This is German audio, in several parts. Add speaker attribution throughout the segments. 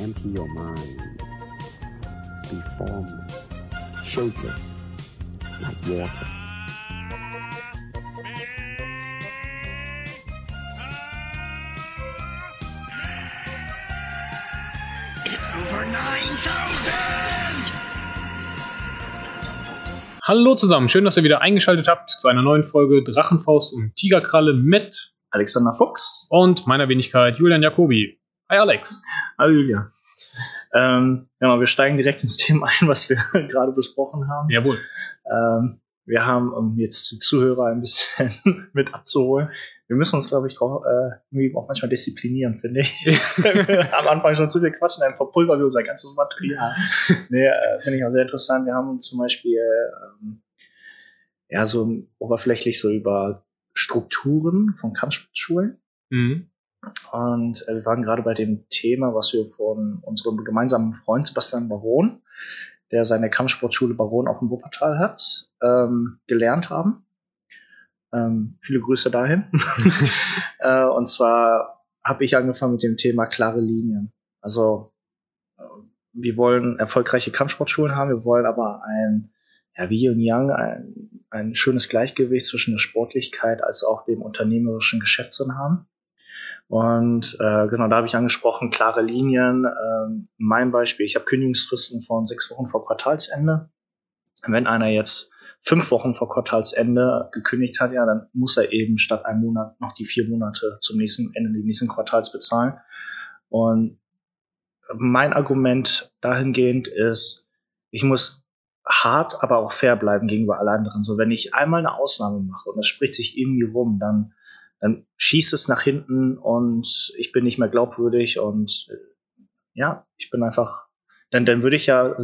Speaker 1: empty your mind. Be formless, shapeless, like water.
Speaker 2: It's over 9000!
Speaker 3: Hallo zusammen, schön, dass ihr wieder eingeschaltet habt zu einer neuen Folge Drachenfaust und Tigerkralle mit
Speaker 4: Alexander Fuchs.
Speaker 3: und meiner Wenigkeit Julian Jacobi. Hi Alex.
Speaker 4: Hallo Julia. Ähm, ja, wir steigen direkt ins Thema ein, was wir gerade besprochen haben.
Speaker 3: Jawohl.
Speaker 4: Ähm, wir haben, um jetzt die Zuhörer ein bisschen mit abzuholen, wir müssen uns, glaube ich, drauf, äh, irgendwie auch manchmal disziplinieren, finde ich. Am Anfang schon zu viel quatschen, dann verpulvern wir unser ganzes Material. nee, äh, finde ich auch sehr interessant. Wir haben uns zum Beispiel ähm, ja so oberflächlich so über Strukturen von Kampfschulen
Speaker 3: Mhm.
Speaker 4: Und äh, wir waren gerade bei dem Thema, was wir von unserem gemeinsamen Freund Sebastian Baron, der seine Kampfsportschule Baron auf dem Wuppertal hat, ähm, gelernt haben. Ähm, viele Grüße dahin. äh, und zwar habe ich angefangen mit dem Thema klare Linien. Also äh, wir wollen erfolgreiche Kampfsportschulen haben, wir wollen aber ein, ja, wie und Yang, ein, ein schönes Gleichgewicht zwischen der Sportlichkeit als auch dem unternehmerischen Geschäftssinn haben. Und äh, genau, da habe ich angesprochen, klare Linien. Ähm, mein Beispiel, ich habe Kündigungsfristen von sechs Wochen vor Quartalsende. Wenn einer jetzt fünf Wochen vor Quartalsende gekündigt hat, ja, dann muss er eben statt einem Monat noch die vier Monate zum nächsten Ende des nächsten Quartals bezahlen. Und mein Argument dahingehend ist, ich muss hart, aber auch fair bleiben gegenüber alle anderen. So, wenn ich einmal eine Ausnahme mache und das spricht sich irgendwie rum, dann dann schießt es nach hinten und ich bin nicht mehr glaubwürdig und äh, ja, ich bin einfach, dann, dann würde ich ja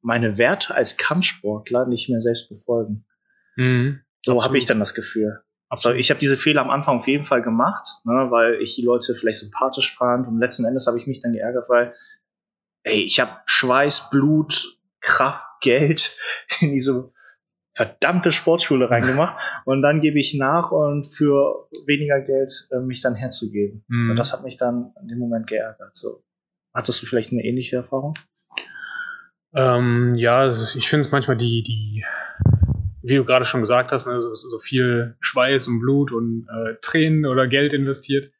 Speaker 4: meine Werte als Kampfsportler nicht mehr selbst befolgen.
Speaker 3: Mhm.
Speaker 4: So habe ich dann das Gefühl. So, ich habe diese Fehler am Anfang auf jeden Fall gemacht, ne, weil ich die Leute vielleicht sympathisch fand und letzten Endes habe ich mich dann geärgert, weil ey, ich habe Schweiß, Blut, Kraft, Geld in diese verdammte Sportschule reingemacht und dann gebe ich nach und für weniger Geld äh, mich dann herzugeben.
Speaker 3: Mhm.
Speaker 4: Und das hat mich dann in dem Moment geärgert. So. Hattest du vielleicht eine ähnliche Erfahrung?
Speaker 3: Ähm, ja, ich finde es manchmal die, die, wie du gerade schon gesagt hast, ne, so, so viel Schweiß und Blut und äh, Tränen oder Geld investiert.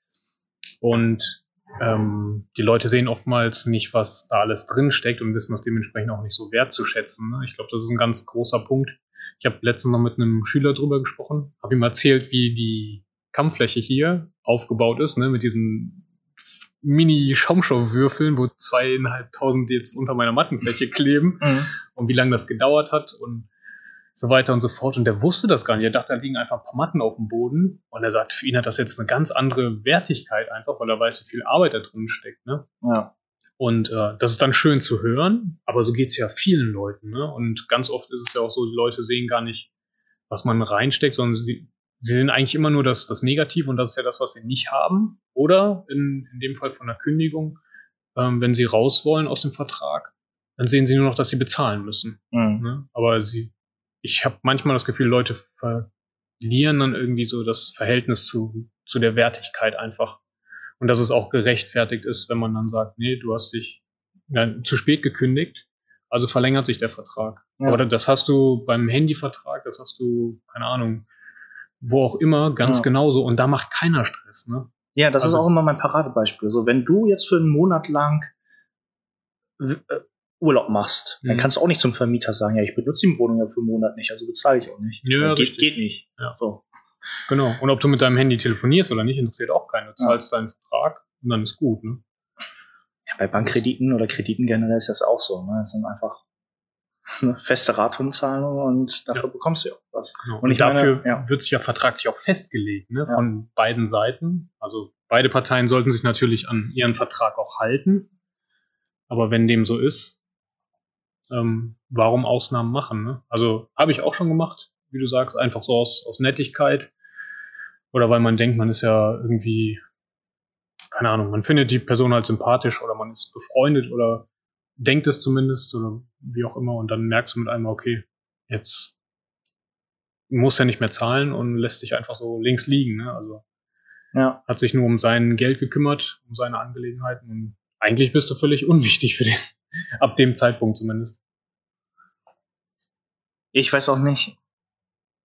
Speaker 3: Und ähm, die Leute sehen oftmals nicht, was da alles drin steckt und wissen das dementsprechend auch nicht so wertzuschätzen. Ne? Ich glaube, das ist ein ganz großer Punkt. Ich habe letztens noch mit einem Schüler drüber gesprochen, habe ihm erzählt, wie die Kampffläche hier aufgebaut ist, ne, mit diesen Mini-Schaumstoffwürfeln, wo zweieinhalbtausend jetzt unter meiner Mattenfläche kleben
Speaker 4: Mhm.
Speaker 3: und wie lange das gedauert hat und so weiter und so fort. Und der wusste das gar nicht. Er dachte, da liegen einfach ein paar Matten auf dem Boden. Und er sagt, für ihn hat das jetzt eine ganz andere Wertigkeit einfach, weil er weiß, wie viel Arbeit da drin steckt. Ne?
Speaker 4: Ja.
Speaker 3: Und äh, das ist dann schön zu hören, aber so geht's ja vielen Leuten. Ne? Und ganz oft ist es ja auch so, die Leute sehen gar nicht, was man reinsteckt, sondern sie, sie sehen eigentlich immer nur das, das Negative und das ist ja das, was sie nicht haben. Oder in, in dem Fall von der Kündigung, ähm, wenn sie raus wollen aus dem Vertrag, dann sehen sie nur noch, dass sie bezahlen müssen.
Speaker 4: Mhm.
Speaker 3: Ne? Aber sie, ich habe manchmal das Gefühl, Leute verlieren dann irgendwie so das Verhältnis zu, zu der Wertigkeit einfach. Und dass es auch gerechtfertigt ist, wenn man dann sagt, nee, du hast dich ja, zu spät gekündigt, also verlängert sich der Vertrag.
Speaker 4: Ja.
Speaker 3: Oder das hast du beim Handyvertrag, das hast du, keine Ahnung, wo auch immer, ganz
Speaker 4: Ja.
Speaker 3: genauso. Und da macht keiner Stress, ne?
Speaker 4: Ja, das
Speaker 3: Also-
Speaker 4: ist auch immer mein Paradebeispiel. So, wenn du jetzt für einen Monat lang äh, Urlaub machst, dann
Speaker 3: Mhm.
Speaker 4: kannst du auch nicht zum Vermieter sagen, ja, ich benutze die Wohnung ja für einen Monat nicht, also bezahle ich auch nicht.
Speaker 3: Ja,
Speaker 4: geht, geht nicht.
Speaker 3: Ja.
Speaker 4: So.
Speaker 3: Genau. Und ob du mit deinem Handy telefonierst oder nicht, interessiert auch keinen. Du zahlst deinen Vertrag und dann ist gut, ne?
Speaker 4: Ja, bei Bankkrediten oder Krediten generell ist das auch so. Ne? Das sind einfach eine feste Ratenzahlung und dafür bekommst du ja auch was.
Speaker 3: Genau.
Speaker 4: Und
Speaker 3: Und,
Speaker 4: ich meine,
Speaker 3: dafür
Speaker 4: ja.
Speaker 3: wird sich ja vertraglich auch festgelegt, ne,
Speaker 4: Ja.
Speaker 3: von beiden Seiten. Also beide Parteien sollten sich natürlich an ihren Vertrag auch halten. Aber wenn dem so ist, ähm, warum Ausnahmen machen? Ne? Also habe ich auch schon gemacht, wie du sagst, einfach so aus, aus Nettigkeit. Oder weil man denkt, man ist ja irgendwie, keine Ahnung, man findet die Person halt sympathisch oder man ist befreundet oder denkt es zumindest oder wie auch immer. Und dann merkst du mit einmal, okay, jetzt muss er nicht mehr zahlen und lässt sich einfach so links liegen. Ne? Also
Speaker 4: Ja.
Speaker 3: hat sich nur um sein Geld gekümmert, um seine Angelegenheiten und eigentlich bist du völlig unwichtig für den, ab dem Zeitpunkt zumindest.
Speaker 4: Ich weiß auch nicht,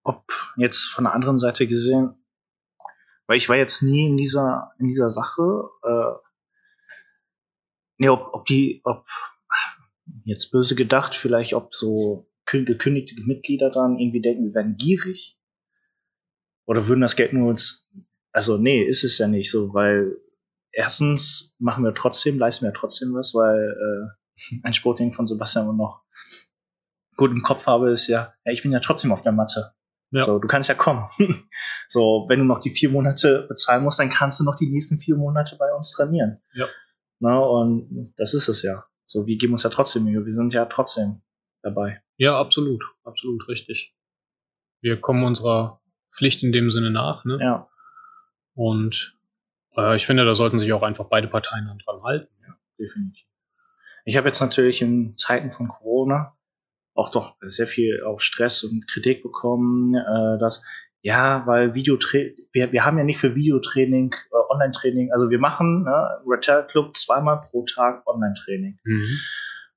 Speaker 4: ob jetzt von der anderen Seite gesehen, weil ich war jetzt nie in dieser, in dieser Sache, äh, nee, ob, ob die, ob, jetzt böse gedacht, vielleicht ob so kün- gekündigte Mitglieder dann irgendwie denken, wir werden gierig. Oder würden das Geld nur uns, also nee, ist es ja nicht so, weil erstens machen wir trotzdem, leisten wir trotzdem was, weil äh, ein Sport, den ich von Sebastian noch gut im Kopf habe, ist ja, ja, ich bin ja trotzdem auf der Matte.
Speaker 3: Ja.
Speaker 4: So, du kannst ja kommen. so, wenn du noch die vier Monate bezahlen musst, dann kannst du noch die nächsten vier Monate bei uns trainieren.
Speaker 3: Ja.
Speaker 4: Na, und das ist es ja. So, wir geben uns ja trotzdem Mühe. Wir sind ja trotzdem dabei.
Speaker 3: Ja, absolut, absolut richtig. Wir kommen unserer Pflicht in dem Sinne nach, ne?
Speaker 4: Ja.
Speaker 3: Und äh, ich finde, da sollten sich auch einfach beide Parteien dran halten.
Speaker 4: definitiv. Ich habe jetzt natürlich in Zeiten von Corona auch doch sehr viel auch Stress und Kritik bekommen, äh, dass ja, weil Videotraining, wir, wir haben ja nicht für Videotraining, äh, Online-Training, also wir machen ne, Retail Club zweimal pro Tag Online-Training.
Speaker 3: Mhm.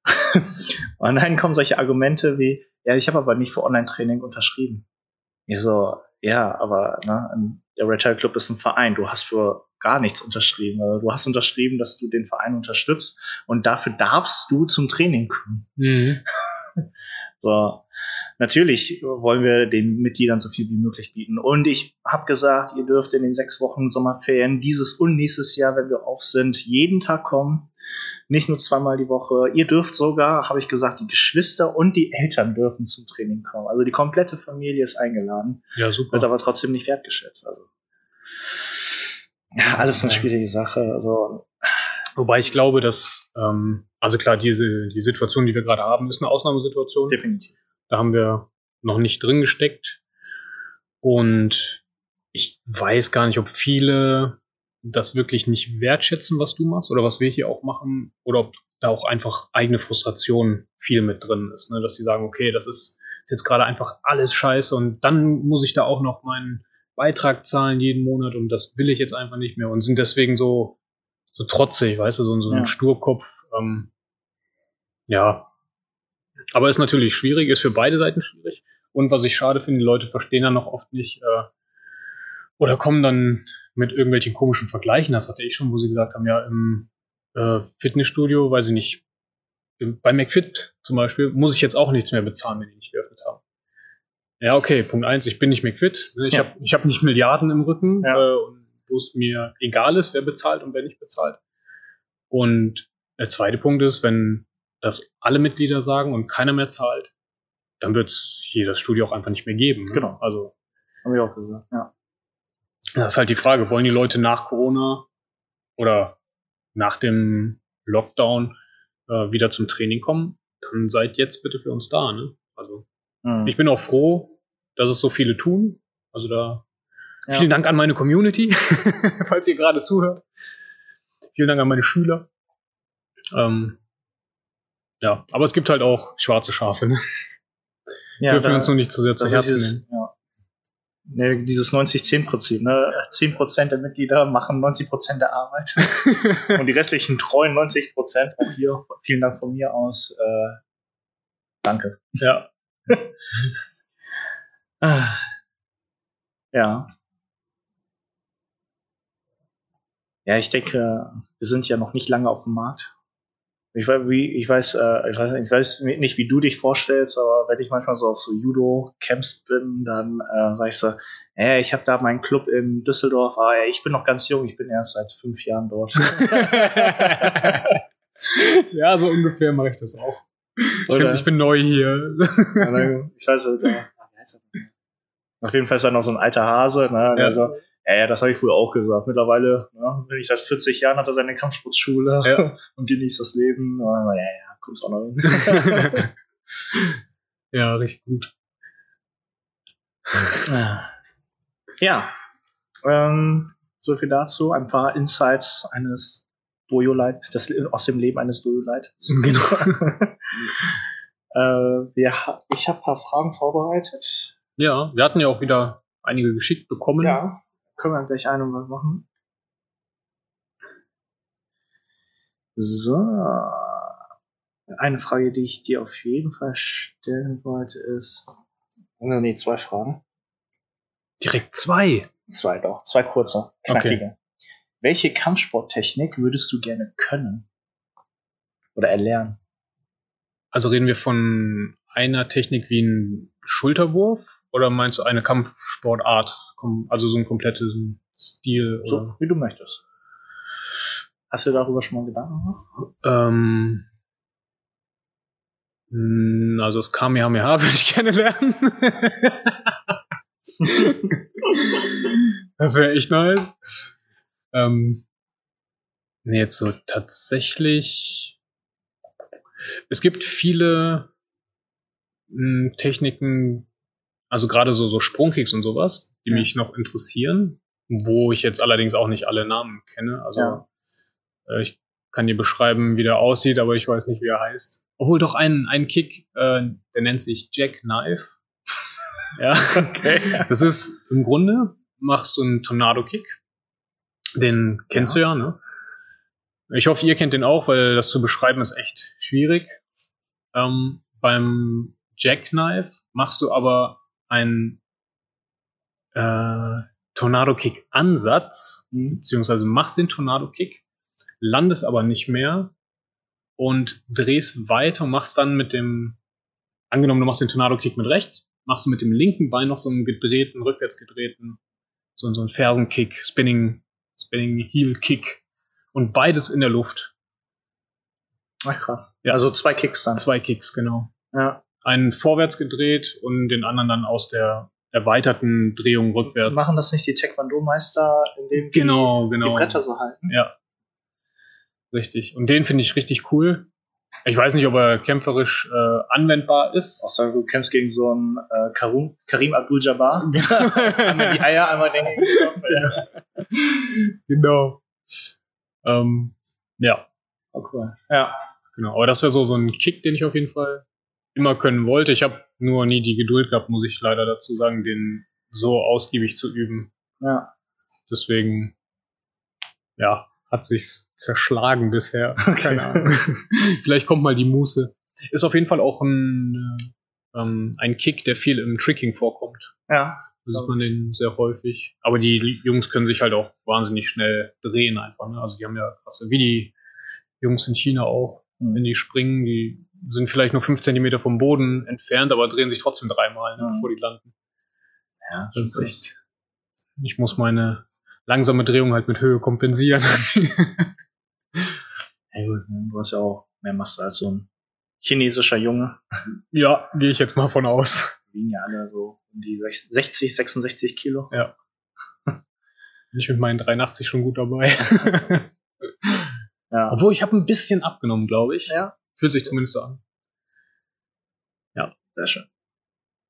Speaker 4: und dann kommen solche Argumente wie, ja, ich habe aber nicht für Online-Training unterschrieben. Ich so, ja, aber ne, der Retail Club ist ein Verein, du hast für gar nichts unterschrieben. Also du hast unterschrieben, dass du den Verein unterstützt und dafür darfst du zum Training kommen.
Speaker 3: Mhm.
Speaker 4: So, natürlich wollen wir den Mitgliedern so viel wie möglich bieten. Und ich habe gesagt, ihr dürft in den sechs Wochen Sommerferien dieses und nächstes Jahr, wenn wir auf sind, jeden Tag kommen. Nicht nur zweimal die Woche. Ihr dürft sogar, habe ich gesagt, die Geschwister und die Eltern dürfen zum Training kommen. Also die komplette Familie ist eingeladen,
Speaker 3: Ja, super.
Speaker 4: wird aber trotzdem nicht wertgeschätzt. Also ja, alles eine schwierige Sache. Also
Speaker 3: Wobei ich glaube, dass, ähm, also klar, diese, die Situation, die wir gerade haben, ist eine Ausnahmesituation.
Speaker 4: definitiv.
Speaker 3: Da haben wir noch nicht drin gesteckt. Und ich weiß gar nicht, ob viele das wirklich nicht wertschätzen, was du machst oder was wir hier auch machen, oder ob da auch einfach eigene Frustration viel mit drin ist. Ne? Dass sie sagen, okay, das ist, ist jetzt gerade einfach alles scheiße und dann muss ich da auch noch meinen Beitrag zahlen jeden Monat und das will ich jetzt einfach nicht mehr und sind deswegen so, so trotzig, weißt du, so, so ein
Speaker 4: Ja.
Speaker 3: Sturkopf. Ähm, ja. Aber ist natürlich schwierig, ist für beide Seiten schwierig. Und was ich schade finde, die Leute verstehen dann noch oft nicht äh, oder kommen dann mit irgendwelchen komischen Vergleichen. Das hatte ich schon, wo sie gesagt haben, ja, im äh, Fitnessstudio, weiß ich nicht, im, bei McFit zum Beispiel, muss ich jetzt auch nichts mehr bezahlen, wenn die nicht geöffnet haben. Ja, okay, Punkt eins, ich bin nicht McFit. ne, Ich
Speaker 4: Ja.
Speaker 3: habe ich hab nicht Milliarden im Rücken,
Speaker 4: Ja.
Speaker 3: äh, und wo es mir egal ist, wer bezahlt und wer nicht bezahlt. Und der zweite Punkt ist, wenn das alle Mitglieder sagen und keiner mehr zahlt, dann wird es hier das Studio auch einfach nicht mehr geben. Ne?
Speaker 4: Genau.
Speaker 3: Also
Speaker 4: Habe ich auch gesagt. Ja.
Speaker 3: das ist halt die Frage, wollen die Leute nach Corona oder nach dem Lockdown äh, wieder zum Training kommen? Dann seid jetzt bitte für uns da. Ne? Also
Speaker 4: Mhm.
Speaker 3: ich bin auch froh, dass es so viele tun. Also da
Speaker 4: Ja.
Speaker 3: vielen Dank an meine Community, falls ihr gerade zuhört. Vielen Dank an meine Schüler. Ähm, ja, aber es gibt halt auch schwarze Schafe. Ne?
Speaker 4: ja,
Speaker 3: Dürfen wir uns nur nicht zu sehr zu Herzen
Speaker 4: ist
Speaker 3: nehmen.
Speaker 4: dieses, ja. Ne, dieses 90-10-Prinzip. Ne? 10% der Mitglieder machen 90% der Arbeit und die restlichen treuen 90%. Auch hier vielen Dank von mir aus. Äh, danke.
Speaker 3: Ja,
Speaker 4: Ah. Ja. Ja, ich denke, wir sind ja noch nicht lange auf dem Markt. Ich weiß, wie, ich weiß, äh, ich weiß, ich weiß nicht, wie du dich vorstellst, aber wenn ich manchmal so auf so Judo-Camps bin, dann äh, sag ich so, äh, ich habe da meinen Club in Düsseldorf, aber ich bin noch ganz jung, ich bin erst seit fünf Jahren dort.
Speaker 3: ja, so ungefähr mache ich das auch. Ich bin, ich bin neu hier.
Speaker 4: Ich weiß nicht, äh, auf jeden Fall ist er noch so ein alter Hase, ne?
Speaker 3: Ja.
Speaker 4: so, ja, ja, das habe ich früher auch gesagt. Mittlerweile ne, bin ich seit 40 Jahren, hat er seine Kampfsportschule
Speaker 3: Ja.
Speaker 4: und genießt das Leben. Aber, ja, ja, kommt's auch noch hin.
Speaker 3: ja, richtig gut.
Speaker 4: ja, ähm, so viel dazu. Ein paar Insights eines Dojo-Leit, das aus dem Leben eines Dojo-Leit.
Speaker 3: Genau.
Speaker 4: äh, ha- ich habe ein paar Fragen vorbereitet.
Speaker 3: Ja, wir hatten ja auch wieder einige geschickt bekommen.
Speaker 4: Ja, können wir gleich eine mal machen. So. Eine Frage, die ich dir auf jeden Fall stellen wollte, ist. Nee, zwei Fragen.
Speaker 3: Direkt zwei.
Speaker 4: Zwei doch. Zwei kurze, knackige. Welche Kampfsporttechnik würdest du gerne können? Oder erlernen?
Speaker 3: Also reden wir von einer Technik wie ein Schulterwurf oder meinst du eine Kampfsportart? Also so ein kompletten Stil?
Speaker 4: So,
Speaker 3: Oder?
Speaker 4: wie du möchtest. Hast du darüber schon mal Gedanken gemacht?
Speaker 3: Ähm, mh, also das Kamehameha würde ich gerne lernen. das wäre echt nice. Ähm, nee, jetzt so tatsächlich. Es gibt viele mh, Techniken, also gerade so, so Sprungkicks und sowas, die
Speaker 4: Ja.
Speaker 3: mich noch interessieren, wo ich jetzt allerdings auch nicht alle Namen kenne. Also
Speaker 4: Ja.
Speaker 3: äh, ich kann dir beschreiben, wie der aussieht, aber ich weiß nicht, wie er heißt. Obwohl doch ein, ein Kick, äh, der nennt sich Jackknife. ja.
Speaker 4: Okay.
Speaker 3: Das ist im Grunde, machst du einen Tornado-Kick. Den kennst du ja, ne? Ich hoffe, ihr kennt den auch, weil das zu beschreiben ist echt schwierig. Ähm, beim Jackknife machst du aber einen äh, Tornado-Kick-Ansatz,
Speaker 4: Mhm.
Speaker 3: beziehungsweise machst den Tornado-Kick, landest aber nicht mehr und drehst weiter und machst dann mit dem, angenommen, du machst den Tornado-Kick mit rechts, machst du mit dem linken Bein noch so einen gedrehten, rückwärts gedrehten, so, so einen Fersenkick, Spinning, Spinning Heel Kick und beides in der Luft.
Speaker 4: Ach, krass.
Speaker 3: Ja.
Speaker 4: Also zwei Kicks dann.
Speaker 3: Zwei Kicks, genau.
Speaker 4: Ja.
Speaker 3: Einen vorwärts gedreht und den anderen dann aus der erweiterten Drehung rückwärts.
Speaker 4: Machen das nicht die Taekwondo-Meister, indem die
Speaker 3: Genau, genau.
Speaker 4: die Bretter so halten?
Speaker 3: Ja. Richtig. Und den finde ich richtig cool. Ich weiß nicht, ob er kämpferisch äh, anwendbar ist.
Speaker 4: Außer du kämpfst gegen so einen äh, Karim, Karim Abdul-Jabbar. einmal die Eier, einmal den Kopf. Ja.
Speaker 3: genau. Ähm, ja,
Speaker 4: Oh, cool. Ja.
Speaker 3: genau. Aber das wäre so, so ein Kick, den ich auf jeden Fall immer können wollte. Ich habe nur nie die Geduld gehabt, muss ich leider dazu sagen, den so ausgiebig zu üben.
Speaker 4: Ja.
Speaker 3: Deswegen, ja, hat sich's zerschlagen bisher. Keine Ahnung. Vielleicht kommt mal die Muße. Ist auf jeden Fall auch ein, äh, ähm, ein Kick, der viel im Tricking vorkommt.
Speaker 4: Ja.
Speaker 3: Da sieht man den sehr häufig. Aber die Jungs können sich halt auch wahnsinnig schnell drehen einfach. Ne? Also die haben ja krasse, wie die Jungs in China auch. Wenn die springen, die sind vielleicht nur fünf Zentimeter vom Boden entfernt, aber drehen sich trotzdem dreimal, ne,
Speaker 4: Mhm.
Speaker 3: bevor die landen.
Speaker 4: Ja,
Speaker 3: Das ist echt. Ich muss meine langsame Drehung halt mit Höhe kompensieren.
Speaker 4: Ja, gut, ne? du hast ja auch mehr Masse als so ein chinesischer Junge.
Speaker 3: ja, gehe ich jetzt mal von aus.
Speaker 4: Die wiegen ja alle so um die 60, 66 Kilo.
Speaker 3: Bin ich mit meinen 83 schon gut dabei.
Speaker 4: Ja.
Speaker 3: Obwohl ich habe ein bisschen abgenommen, glaube ich.
Speaker 4: Ja.
Speaker 3: Fühlt sich zumindest so an.
Speaker 4: Sehr schön.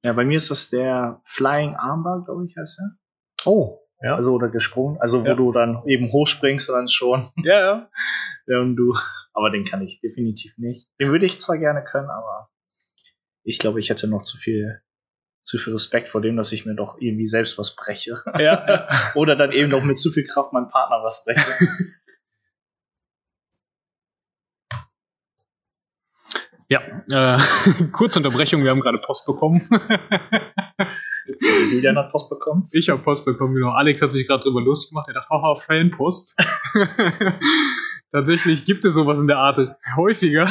Speaker 4: Ja, bei mir ist das der Flying Armbar, glaube ich, heißt er.
Speaker 3: Oh, ja.
Speaker 4: Also, oder gesprungen. Also, wo
Speaker 3: Ja.
Speaker 4: du dann eben hochspringst und dann schon.
Speaker 3: ja, ja.
Speaker 4: Ja, und du. Aber den kann ich definitiv nicht. Den würde ich zwar gerne können, aber ich glaube, ich hätte noch zu viel, zu viel Respekt vor dem, dass ich mir doch irgendwie selbst was breche.
Speaker 3: ja.
Speaker 4: Oder dann eben noch mit zu viel Kraft meinem Partner was breche.
Speaker 3: Ja, äh, kurze Unterbrechung, wir haben gerade Post bekommen.
Speaker 4: Julian hat Post bekommen.
Speaker 3: ich habe Post bekommen, genau. Alex hat sich gerade drüber lustig gemacht. Er dachte, haha, Fanpost. Tatsächlich gibt es sowas in der Art häufiger.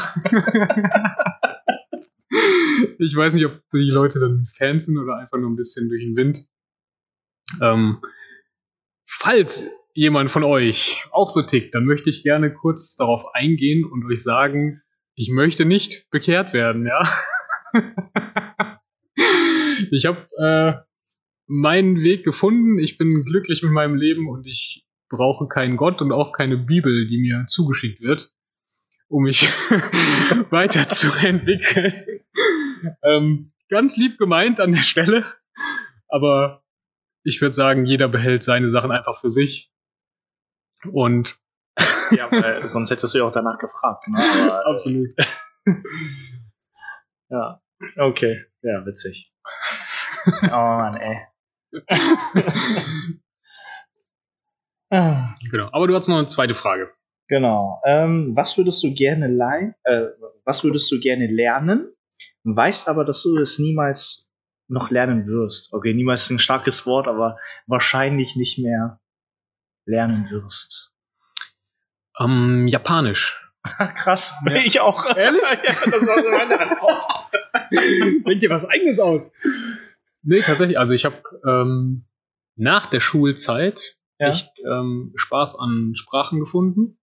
Speaker 3: ich weiß nicht, ob die Leute dann Fans sind oder einfach nur ein bisschen durch den Wind. Ähm, falls jemand von euch auch so tickt, dann möchte ich gerne kurz darauf eingehen und euch sagen, ich möchte nicht bekehrt werden, ja. ich habe äh, meinen Weg gefunden, ich bin glücklich mit meinem Leben und ich brauche keinen Gott und auch keine Bibel, die mir zugeschickt wird, um mich weiterzuentwickeln. ähm, ganz lieb gemeint an der Stelle, aber ich würde sagen, jeder behält seine Sachen einfach für sich. Und
Speaker 4: Ja, weil sonst hättest du ja auch danach gefragt. Ne? Aber, äh,
Speaker 3: absolut.
Speaker 4: Ja. Okay. Ja, witzig. Oh Mann, ey.
Speaker 3: Genau. Aber du hast noch eine zweite Frage.
Speaker 4: Genau. Ähm, was würdest du gerne äh, was würdest du gerne lernen? Weißt aber, dass du es niemals noch lernen wirst. Okay, niemals ist ein starkes Wort, aber wahrscheinlich nicht mehr lernen wirst.
Speaker 3: Ähm, Japanisch.
Speaker 4: Krass,
Speaker 3: Ja.
Speaker 4: ich auch.
Speaker 3: Ehrlich?
Speaker 4: ja, das war so meine Antwort.
Speaker 3: Denkt dir was eigenes aus? Nee, tatsächlich. Also ich habe ähm, nach der Schulzeit
Speaker 4: Ja.
Speaker 3: echt ähm, Spaß an Sprachen gefunden.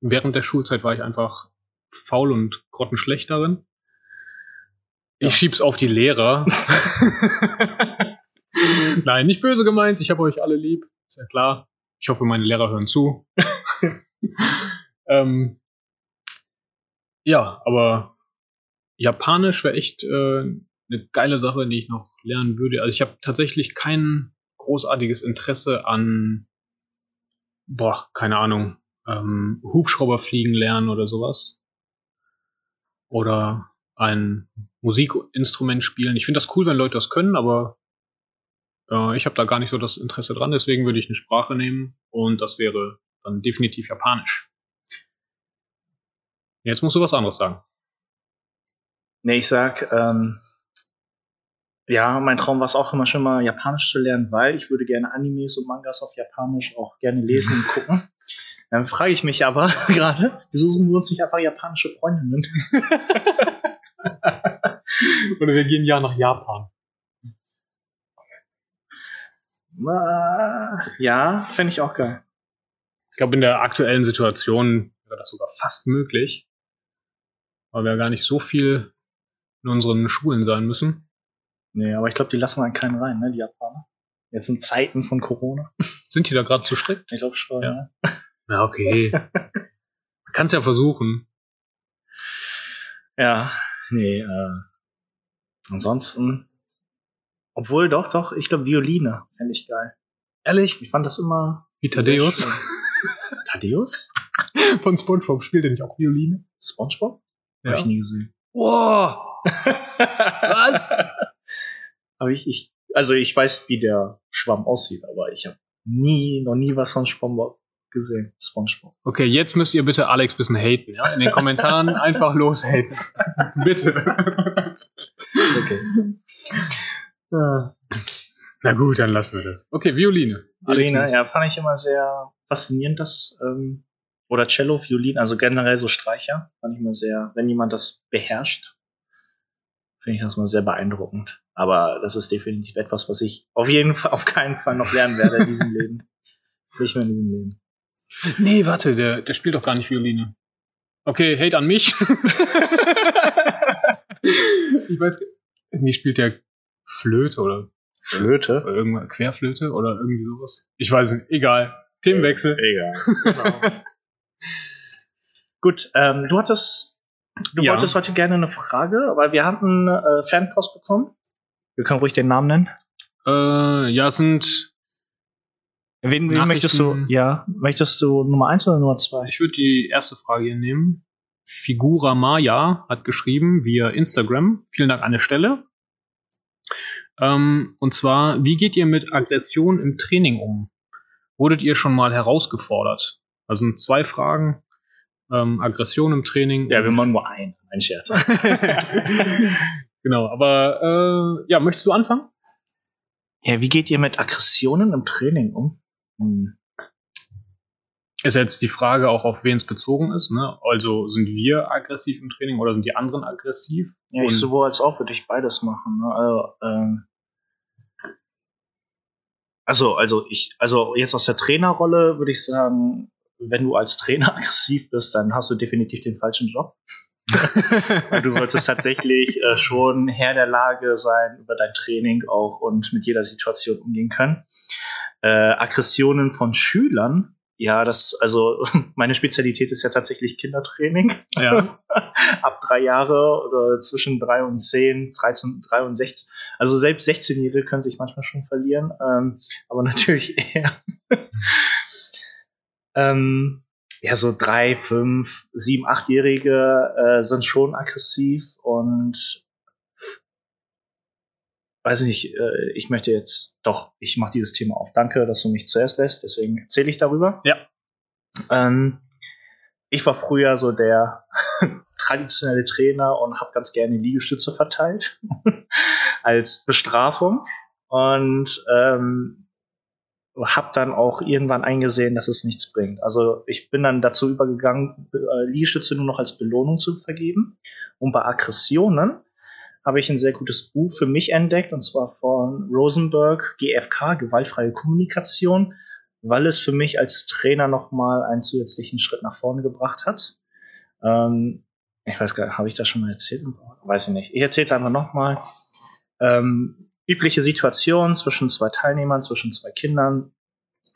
Speaker 3: Während der Schulzeit war ich einfach faul und grottenschlecht darin. Ich
Speaker 4: Ja.
Speaker 3: schieb's auf die Lehrer. Nein, nicht böse gemeint. Ich habe euch alle lieb. Ist ja klar. Ich hoffe, meine Lehrer hören zu. Ähm, ja, aber Japanisch wäre echt äh, eine geile Sache, die ich noch lernen würde. Also ich habe tatsächlich kein großartiges Interesse an, boah, keine Ahnung, ähm, Hubschrauber fliegen lernen oder sowas. Oder ein Musikinstrument spielen. Ich finde das cool, wenn Leute das können, aber äh, ich habe da gar nicht so das Interesse dran. Deswegen würde ich eine Sprache nehmen und das wäre dann definitiv Japanisch. Jetzt musst du was anderes sagen.
Speaker 4: Nee, ich sag, ähm, ja, mein Traum war es auch immer schon mal Japanisch zu lernen, weil ich würde gerne Animes und Mangas auf Japanisch auch gerne lesen und gucken. Dann frage ich mich aber gerade, wieso suchen wir uns nicht einfach japanische Freundinnen?
Speaker 3: Oder wir gehen ja nach Japan.
Speaker 4: Ah, ja, fände ich auch geil.
Speaker 3: Ich glaube, in der aktuellen Situation wäre das sogar fast möglich. Weil wir ja gar nicht so viel in unseren Schulen sein müssen.
Speaker 4: Nee, aber ich glaube, die lassen dann keinen rein, ne, die Japaner. Jetzt in Zeiten von Corona.
Speaker 3: Sind die da gerade zu strikt?
Speaker 4: Ich glaube schon,
Speaker 3: Ja.
Speaker 4: ne?
Speaker 3: Ja, okay. Kannst ja versuchen.
Speaker 4: Ja, nee, äh, ansonsten. Obwohl, doch, doch, ich glaube, Violine fände ich geil. Ehrlich, ich fand das immer.
Speaker 3: Wie Thaddeus
Speaker 4: schön. Thaddeus?
Speaker 3: von SpongeBob spielt er nicht auch Violine?
Speaker 4: Spongebob?
Speaker 3: Ja.
Speaker 4: Hab ich nie gesehen.
Speaker 3: Wow!
Speaker 4: Was? aber ich, ich, also ich weiß, wie der Schwamm aussieht, aber ich habe nie, noch nie was von Spongebob gesehen. Spongebob.
Speaker 3: Okay, jetzt müsst ihr bitte Alex ein bisschen haten, ja? In den Kommentaren einfach loshaten. bitte.
Speaker 4: Okay.
Speaker 3: Na gut, dann lassen wir das. Okay, Violine.
Speaker 4: Violine, ja, fand ich immer sehr faszinierend, das, ähm, oder Cello, Violin, also generell so Streicher, fand ich immer sehr, wenn jemand das beherrscht, finde ich das mal sehr beeindruckend. Aber das ist definitiv etwas, was ich auf jeden Fall, auf keinen Fall noch lernen werde in diesem Leben. Nicht mehr in diesem Leben.
Speaker 3: Nee, warte, der, der spielt doch gar nicht Violine. Okay, Hate an mich. ich weiß, nee, spielt der Flöte oder
Speaker 4: Flöte?
Speaker 3: irgendwas, Querflöte oder irgendwie sowas. Ich weiß nicht, egal. Themenwechsel.
Speaker 4: Egal. Genau. Gut, ähm, du hattest, du
Speaker 3: Ja.
Speaker 4: wolltest heute gerne eine Frage, weil wir hatten äh, Fanpost bekommen. Wir können ruhig den Namen nennen.
Speaker 3: Äh, ja, es sind,
Speaker 4: Wen, wen möchtest du? Ja, möchtest du Nummer eins oder Nummer zwei?
Speaker 3: ich würde die erste Frage hier nehmen. Figura Maya hat geschrieben via Instagram. Vielen Dank an der Stelle. Ähm, und zwar, wie geht ihr mit Aggression im Training um? Wurdet ihr schon mal herausgefordert? Also sind zwei Fragen. Ähm, Aggression im Training.
Speaker 4: Ja, wir machen nur einen. Ein Scherz.
Speaker 3: genau, aber äh, ja, möchtest du anfangen?
Speaker 4: ja, wie geht ihr mit Aggressionen im Training um? Hm.
Speaker 3: Ist jetzt die Frage auch, auf wen es bezogen ist. Ne? Also sind wir aggressiv im Training oder sind die anderen aggressiv?
Speaker 4: Ja, ich
Speaker 3: Und-
Speaker 4: sowohl als auch würde ich beides machen. Ne? Also, ähm, also, also ich, also jetzt aus der Trainerrolle würde ich sagen, wenn du als Trainer aggressiv bist, dann hast du definitiv den falschen Job. Du solltest tatsächlich äh, schon Herr der Lage sein über dein Training auch und mit jeder Situation umgehen können. Äh, Aggressionen von Schülern, ja, das, also meine Spezialität ist ja tatsächlich Kindertraining
Speaker 3: ja.
Speaker 4: ab drei Jahre oder zwischen drei und zehn, 13, drei und 16. Also selbst 16-Jährige können sich manchmal schon verlieren, ähm, aber natürlich eher. Ähm, ja, so drei, fünf, sieben, achtjährige äh, sind schon aggressiv und weiß nicht, äh, ich möchte jetzt doch, ich mache dieses Thema auf. Danke, dass du mich zuerst lässt, deswegen erzähle ich darüber.
Speaker 3: Ja.
Speaker 4: Ähm, ich war früher so der traditionelle Trainer und habe ganz gerne Liegestütze verteilt als Bestrafung und ähm, habe dann auch irgendwann eingesehen, dass es nichts bringt. Also ich bin dann dazu übergegangen, äh, Liegestütze nur noch als Belohnung zu vergeben. Und bei Aggressionen habe ich ein sehr gutes Buch für mich entdeckt, und zwar von Rosenberg, GFK, gewaltfreie Kommunikation, weil es für mich als Trainer nochmal einen zusätzlichen Schritt nach vorne gebracht hat. Ähm, ich weiß gar nicht, habe ich das schon mal erzählt? Weiß ich nicht. Ich erzähle es einfach nochmal. Ähm, übliche Situation zwischen zwei Teilnehmern, zwischen zwei Kindern.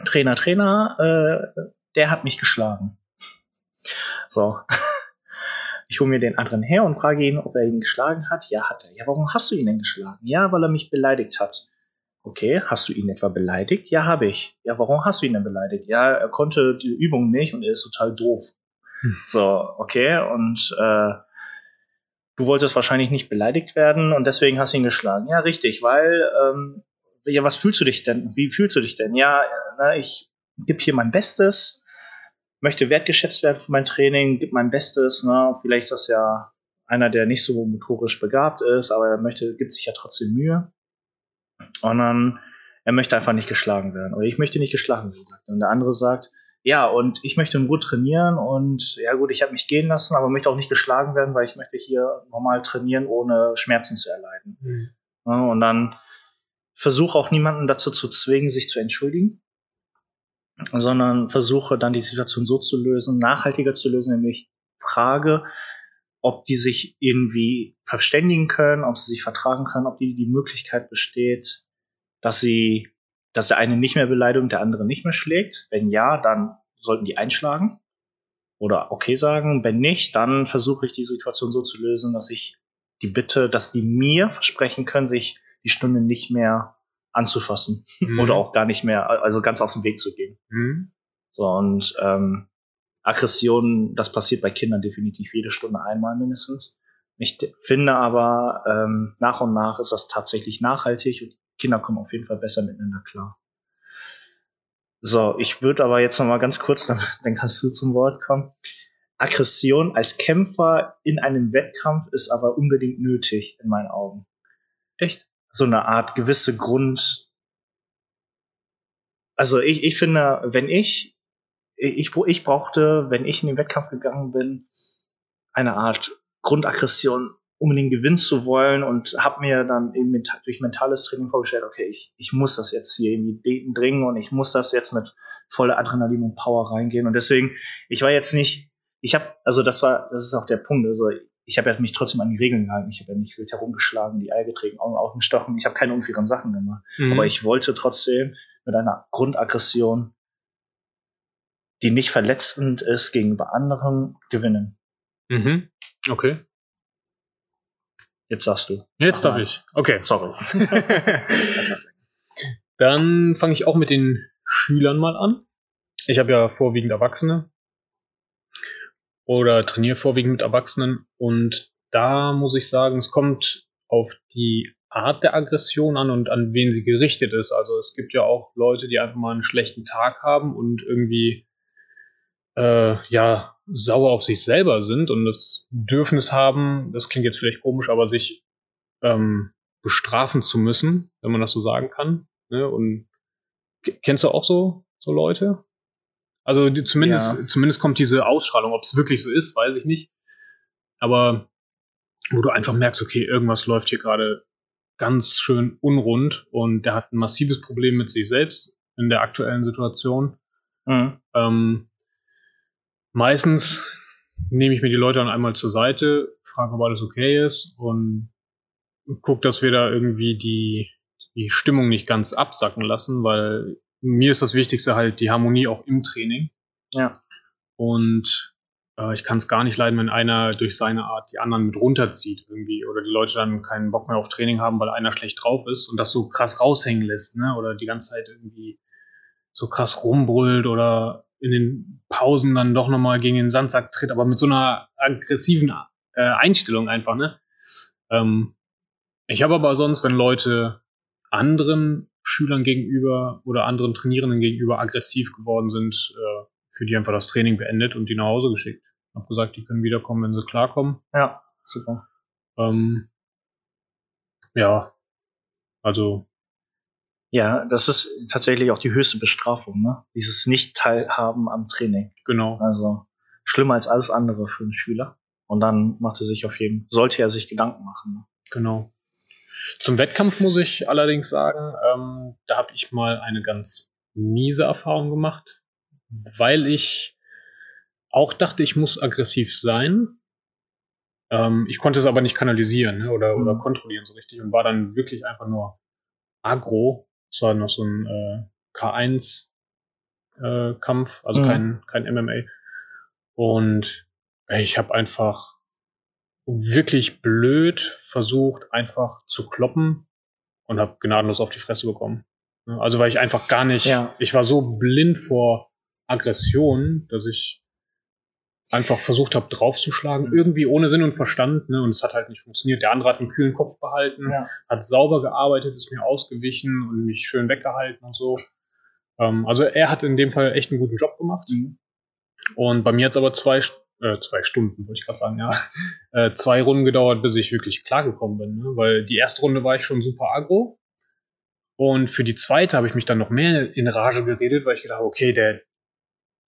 Speaker 4: Trainer, Trainer, äh, der hat mich geschlagen. So. Ich hole mir den anderen her und frage ihn, ob er ihn geschlagen hat. Ja, hat er. Ja, warum hast du ihn denn geschlagen? Ja, weil er mich beleidigt hat. Okay, hast du ihn etwa beleidigt? Ja, habe ich. Ja, warum hast du ihn denn beleidigt? Ja, er konnte die Übung nicht und er ist total doof. Hm. So, okay, und äh, du wolltest wahrscheinlich nicht beleidigt werden und deswegen hast du ihn geschlagen. Ja, richtig, weil, ähm, ja, was fühlst du dich denn? Wie fühlst du dich denn? Ja, na, ich gebe hier mein Bestes möchte wertgeschätzt werden für mein Training, gibt mein Bestes. Ne? Vielleicht ist das ja einer, der nicht so motorisch begabt ist, aber er möchte, gibt sich ja trotzdem Mühe. Und dann, er möchte einfach nicht geschlagen werden. Oder ich möchte nicht geschlagen werden. Und der andere sagt, ja, und ich möchte gut trainieren und ja gut, ich habe mich gehen lassen, aber möchte auch nicht geschlagen werden, weil ich möchte hier normal trainieren, ohne Schmerzen zu erleiden. Mhm. Ja, und dann versuche auch niemanden dazu zu zwingen, sich zu entschuldigen sondern versuche dann die Situation so zu lösen, nachhaltiger zu lösen, nämlich frage, ob die sich irgendwie verständigen können, ob sie sich vertragen können, ob die die Möglichkeit besteht, dass sie, dass der eine nicht mehr beleidigt und der andere nicht mehr schlägt. Wenn ja, dann sollten die einschlagen oder okay sagen. Wenn nicht, dann versuche ich die Situation so zu lösen, dass ich die Bitte, dass die mir versprechen können, sich die Stunde nicht mehr anzufassen mhm. oder auch gar nicht mehr, also ganz aus dem Weg zu gehen. Mhm. So und ähm, Aggression, das passiert bei Kindern definitiv jede Stunde einmal mindestens. Ich finde aber, ähm, nach und nach ist das tatsächlich nachhaltig und Kinder kommen auf jeden Fall besser miteinander klar. So, ich würde aber jetzt noch mal ganz kurz, dann, dann kannst du zum Wort kommen. Aggression als Kämpfer in einem Wettkampf ist aber unbedingt nötig, in meinen Augen.
Speaker 3: Echt?
Speaker 4: so eine Art gewisse Grund. Also ich, ich finde, wenn ich, ich, ich brauchte, wenn ich in den Wettkampf gegangen bin, eine Art Grundaggression, unbedingt gewinnen zu wollen und habe mir dann eben durch mentales Training vorgestellt, okay, ich, ich muss das jetzt hier irgendwie dringen und ich muss das jetzt mit voller Adrenalin und Power reingehen und deswegen, ich war jetzt nicht, ich habe, also das war, das ist auch der Punkt, also ich habe ja mich trotzdem an die Regeln gehalten. Ich habe ja nicht wild herumgeschlagen, die Eier getreten, Augen aufgestochen. Ich habe keine unfairen Sachen gemacht. Mhm. Aber ich wollte trotzdem mit einer Grundaggression, die nicht verletzend ist gegenüber anderen, gewinnen.
Speaker 3: Mhm. Okay.
Speaker 4: Jetzt sagst du.
Speaker 3: Jetzt darf ich. Okay.
Speaker 4: Sorry.
Speaker 3: Dann fange ich auch mit den Schülern mal an. Ich habe ja vorwiegend Erwachsene oder trainiere vorwiegend mit Erwachsenen. Und da muss ich sagen, es kommt auf die Art der Aggression an und an wen sie gerichtet ist. Also es gibt ja auch Leute, die einfach mal einen schlechten Tag haben und irgendwie äh, ja sauer auf sich selber sind und das Bedürfnis haben, das klingt jetzt vielleicht komisch, aber sich ähm, bestrafen zu müssen, wenn man das so sagen kann. Ne? Und kennst du auch so so Leute? Also die, zumindest, ja. zumindest kommt diese Ausstrahlung. Ob es wirklich so ist, weiß ich nicht. Aber wo du einfach merkst, okay, irgendwas läuft hier gerade ganz schön unrund und der hat ein massives Problem mit sich selbst in der aktuellen Situation. Mhm. Ähm, meistens nehme ich mir die Leute dann einmal zur Seite, frage, ob alles okay ist und gucke, dass wir da irgendwie die, die Stimmung nicht ganz absacken lassen, weil mir ist das Wichtigste halt die Harmonie auch im Training.
Speaker 4: Ja.
Speaker 3: Und äh, ich kann es gar nicht leiden, wenn einer durch seine Art die anderen mit runterzieht irgendwie oder die Leute dann keinen Bock mehr auf Training haben, weil einer schlecht drauf ist und das so krass raushängen lässt, ne? Oder die ganze Zeit irgendwie so krass rumbrüllt oder in den Pausen dann doch nochmal gegen den Sandsack tritt, aber mit so einer aggressiven äh, Einstellung einfach, ne? Ähm, ich habe aber sonst, wenn Leute anderen Schülern gegenüber oder anderen Trainierenden gegenüber aggressiv geworden sind, äh, für die einfach das Training beendet und die nach Hause geschickt. Hab gesagt, die können wiederkommen, wenn sie klarkommen.
Speaker 4: Ja, super.
Speaker 3: Ähm, ja, also
Speaker 4: Ja, das ist tatsächlich auch die höchste Bestrafung, ne? Dieses Nicht-Teilhaben am Training.
Speaker 3: genau.
Speaker 4: Also schlimmer als alles andere für einen Schüler. Und dann macht er sich auf jeden sollte er sich Gedanken machen. Ne?
Speaker 3: Genau. Zum Wettkampf muss ich allerdings sagen, ähm, da habe ich mal eine ganz miese Erfahrung gemacht, weil ich auch dachte, ich muss aggressiv sein. Ähm, ich konnte es aber nicht kanalisieren ne, oder, oder
Speaker 4: Mhm.
Speaker 3: kontrollieren so richtig und war dann wirklich einfach nur aggro. Es war noch so ein äh, K1-Kampf, also
Speaker 4: Mhm.
Speaker 3: kein, kein MMA. Und ey, ich habe einfach wirklich blöd versucht, einfach zu kloppen und habe gnadenlos auf die Fresse bekommen. Also weil ich einfach gar nicht,
Speaker 4: Ja.
Speaker 3: ich war so blind vor Aggression, dass ich einfach versucht habe, draufzuschlagen,
Speaker 4: Mhm.
Speaker 3: irgendwie ohne Sinn und Verstand, ne? Und es hat halt nicht funktioniert. Der andere hat einen kühlen Kopf behalten,
Speaker 4: Ja.
Speaker 3: hat sauber gearbeitet, ist mir ausgewichen und mich schön weggehalten und so. Ähm, also er hat in dem Fall echt einen guten Job gemacht.
Speaker 4: Mhm.
Speaker 3: Und bei mir hat es aber zwei, äh, zwei Stunden, wollte ich gerade sagen, ja, äh, zwei Runden gedauert, bis ich wirklich klargekommen bin. Ne? Weil die erste Runde war ich schon super aggro. Und für die zweite habe ich mich dann noch mehr in Rage geredet, weil ich gedacht habe, okay, der,